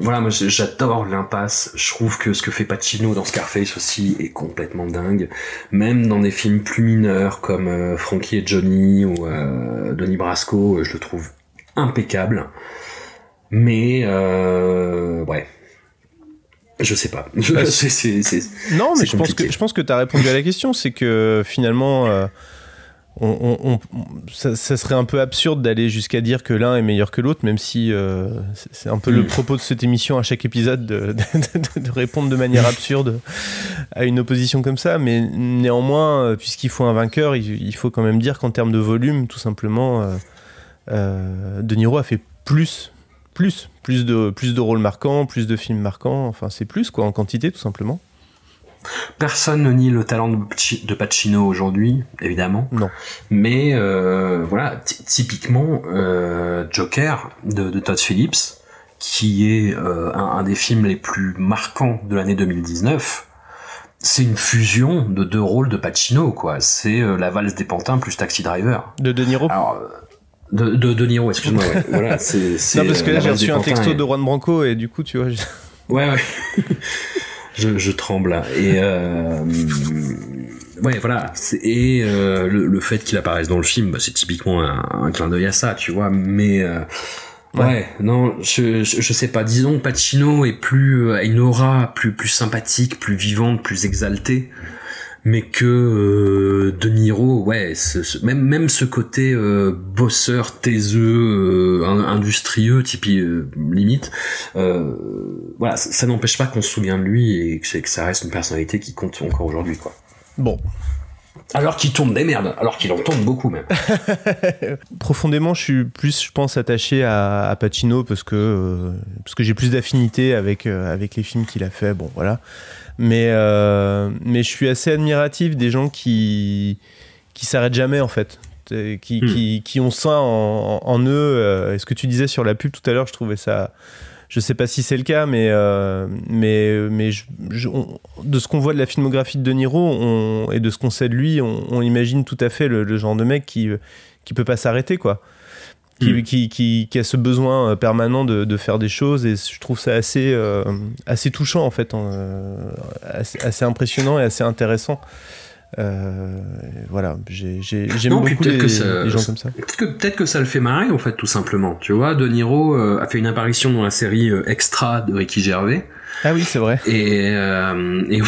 voilà, moi j'adore l'impasse. Je trouve que ce que fait Pacino dans Scarface aussi est complètement dingue. Même dans des films plus mineurs comme euh, Frankie et Johnny ou euh, Donnie Brasco, je le trouve impeccable. Mais euh, ouais, je sais pas. Je- Non, mais je pense que je pense que tu as répondu à la question, c'est que finalement, euh, on, on- on- ça, ça serait un peu absurde d'aller jusqu'à dire que l'un est meilleur que l'autre, même si euh, c'est un peu le Mm. propos de cette émission à chaque épisode de, de- de répondre de manière absurde à une opposition comme ça. Mais néanmoins, puisqu'il faut un vainqueur, il, il faut quand même dire qu'en termes de volume, tout simplement, euh, De Niro a fait plus. Plus, plus de, plus de rôles marquants, plus de films marquants, enfin c'est plus quoi en quantité tout simplement. Personne ne nie le talent de Paci- de Pacino aujourd'hui, évidemment. Non. Mais euh, voilà, ty- typiquement euh, Joker de, de Todd Phillips, qui est euh, un, un des films les plus marquants de l'année 2019. C'est une fusion de deux rôles de Pacino, quoi. C'est euh, la valse des pantins plus Taxi Driver. De De Niro Alors, euh, de, de, de Niro, excuse-moi. ouais. voilà, c'est. c'est, Non, parce que euh, là, la j'ai reçu un texto et- de Juan Branco et du coup, tu vois. je- Ouais, ouais. je, je tremble là. Et euh, ouais, voilà. C'est- Et euh, le, le fait qu'il apparaisse dans le film, bah, c'est typiquement un, un clin d'œil à ça, tu vois. Mais euh, ouais. non, je, je, je sais pas. Disons Pacino est plus euh, a une aura plus plus sympathique, plus vivante, plus exaltée. Mais que euh, De Niro, ouais, même même ce côté euh, bosseur, taiseux, euh, in- industrieux, typi euh, limite, euh, voilà, ça, n'empêche pas qu'on se souvient de lui et que, que ça reste une personnalité qui compte encore aujourd'hui, quoi. Bon. Alors qu'il tourne des merdes, alors qu'il en tourne beaucoup même. Profondément, je suis plus, je pense, attaché à, à Pacino parce que, euh, parce que j'ai plus d'affinité avec, euh, avec les films qu'il a fait. Bon, voilà. Mais, euh, mais je suis assez admiratif des gens qui, qui s'arrêtent jamais, en fait. Qui, Hmm. qui, qui ont ça en, en eux. euh, Et ce que tu disais sur la pub tout à l'heure, je trouvais ça. Je sais pas si c'est le cas, mais, euh, mais, mais je- je- on- de ce qu'on voit de la filmographie de De Niro on- et de ce qu'on sait de lui, on, on imagine tout à fait le, le genre de mec qui, qui peut pas s'arrêter, quoi. Qui, Mm. qui, qui, qui a ce besoin euh, permanent de, de faire des choses et je trouve ça assez, euh, assez touchant en fait, assez, assez impressionnant et assez intéressant. Euh, voilà, j'ai- j'ai- j'aime Non, beaucoup les, que ça- les gens comme ça. Peut-être que, peut-être que ça le fait marrer, en fait, tout simplement. Tu vois, De Niro euh, a fait une apparition dans la série euh, Extra de Ricky Gervais. Ah oui, c'est vrai. Et, euh, et où,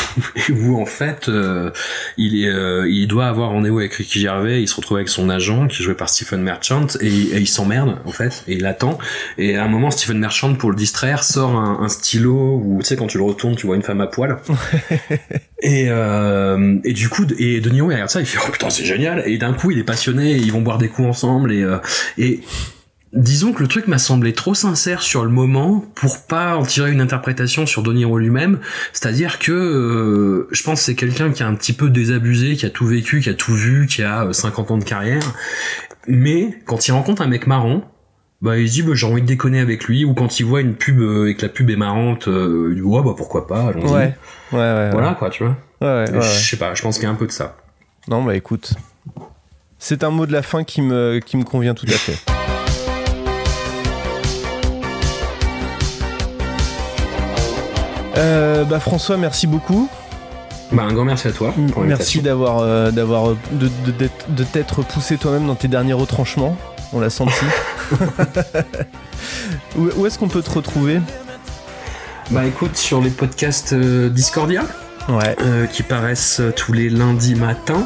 où, en fait euh, il est euh, il doit avoir rendez-vous avec Ricky Gervais, il se retrouve avec son agent qui est joué par Stephen Merchant et, et il s'emmerde en fait et il attend et à un moment Stephen Merchant pour le distraire sort un, un stylo où tu sais quand tu le retournes tu vois une femme à poil. Et euh, et du coup et De Niro il regarde ça il fait oh putain c'est génial. Et d'un coup il est passionné et ils vont boire des coups ensemble et euh, et Disons que le truc m'a semblé trop sincère sur le moment pour pas en tirer une interprétation sur De Niro lui-même. C'est-à-dire que euh, je pense que c'est quelqu'un qui a un petit peu désabusé, qui a tout vécu, qui a tout vu, qui a 50 ans de carrière. Mais quand il rencontre un mec marrant, bah il se dit bah, j'ai envie de déconner avec lui. Ou quand il voit une pub euh, et que la pub est marrante, euh, il dit ouais bah pourquoi pas. allons-y. Ouais, ouais, ouais. Voilà quoi, tu vois. Ouais, ouais, ouais, Je sais pas, je pense qu'il y a un peu de ça. Non, bah écoute. C'est un mot de la fin qui me, qui me convient tout à fait. Euh, bah François, merci beaucoup. Bah un grand merci à toi. pour Merci d'avoir euh, d'avoir euh, de, de, d'être- de t'être poussé toi-même dans tes derniers retranchements. On l'a senti. où où est-ce qu'on peut te retrouver? Bah écoute, sur les podcasts euh, Discordia, ouais. qui paraissent tous les lundis matins,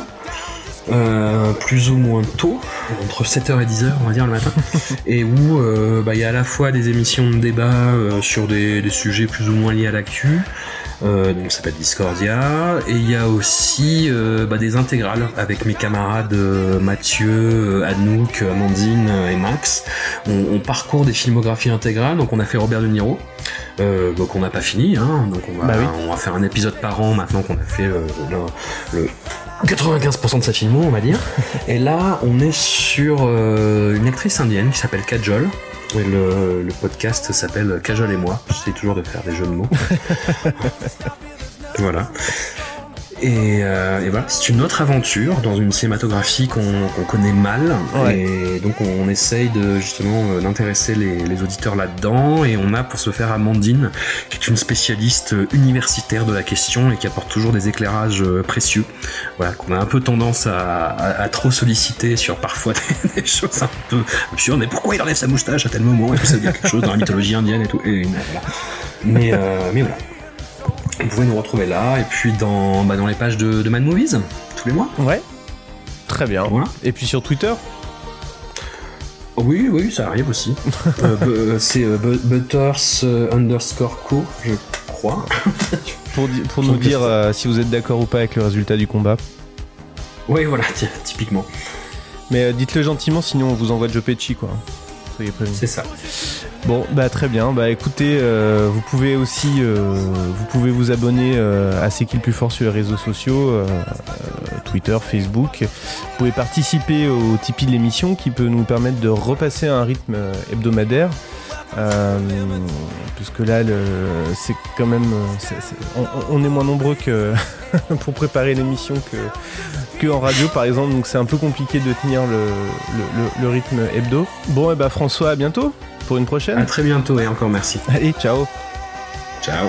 euh, plus ou moins tôt, entre 7h et 10h on va dire le matin, et où euh, bah, il y a à la fois des émissions de débat euh, sur des, des sujets plus ou moins liés à l'actu, euh, donc ça s'appelle Discordia, et il y a aussi bah, des intégrales avec mes camarades Mathieu, Anouk, Amandine et Max. On, on parcourt des filmographies intégrales, donc on a fait Robert De Niro, euh, donc on n'a pas fini, hein, donc on va, Bah oui. on va faire un épisode par an maintenant qu'on a fait euh, le, le 95% de sa filmo, on va dire. Et là, on est sur euh, une actrice indienne qui s'appelle Kajol. Et le, le podcast s'appelle Kajol et moi. J'essaie toujours de faire des jeux de mots. voilà. Et, euh, et voilà, c'est une autre aventure dans une cinématographie qu'on qu'on connaît mal. Ouais. Et donc on essaye de justement euh, d'intéresser les, les auditeurs là-dedans. Et on a pour se faire Amandine, qui est une spécialiste euh, universitaire de la question et qui apporte toujours des éclairages euh, précieux. Voilà, qu'on a un peu tendance à, à- à trop solliciter sur parfois des, des choses un peu absurdes. Mais pourquoi il enlève sa moustache à tel moment? Et puis ça veut dire quelque chose dans la mythologie indienne et tout. Et, voilà. Mais, euh, mais voilà. Vous pouvez nous retrouver là et puis dans, bah, dans les pages de, de Mad Movies tous les mois. Ouais. Très bien. Voilà. Et puis sur Twitter Oui, oui, ça arrive aussi. Euh, bu- c'est euh, bu- Butters euh, underscore co, je crois. pour, pour nous dire euh, si vous êtes d'accord ou pas avec le résultat du combat. Oui, voilà, typiquement. Mais euh, dites-le gentiment, sinon on vous envoie Joe Pesci, quoi. Soyez prévenus. C'est ça. Bon, bah très bien. Bah écoutez, euh, vous pouvez aussi, euh, vous pouvez vous abonner euh, à C'est qui le plus fort sur les réseaux sociaux, Twitter, Facebook. Vous pouvez participer au Tipeee de l'émission qui peut nous permettre de repasser à un rythme hebdomadaire. Puisque là, c'est quand même, on, on est moins nombreux que pour préparer l'émission que, que en radio, par exemple. Donc c'est un peu compliqué de tenir le, le- le- le rythme hebdo. Bon, et bah François, à bientôt pour une prochaine. À très bientôt et encore merci. Allez, ciao. Ciao.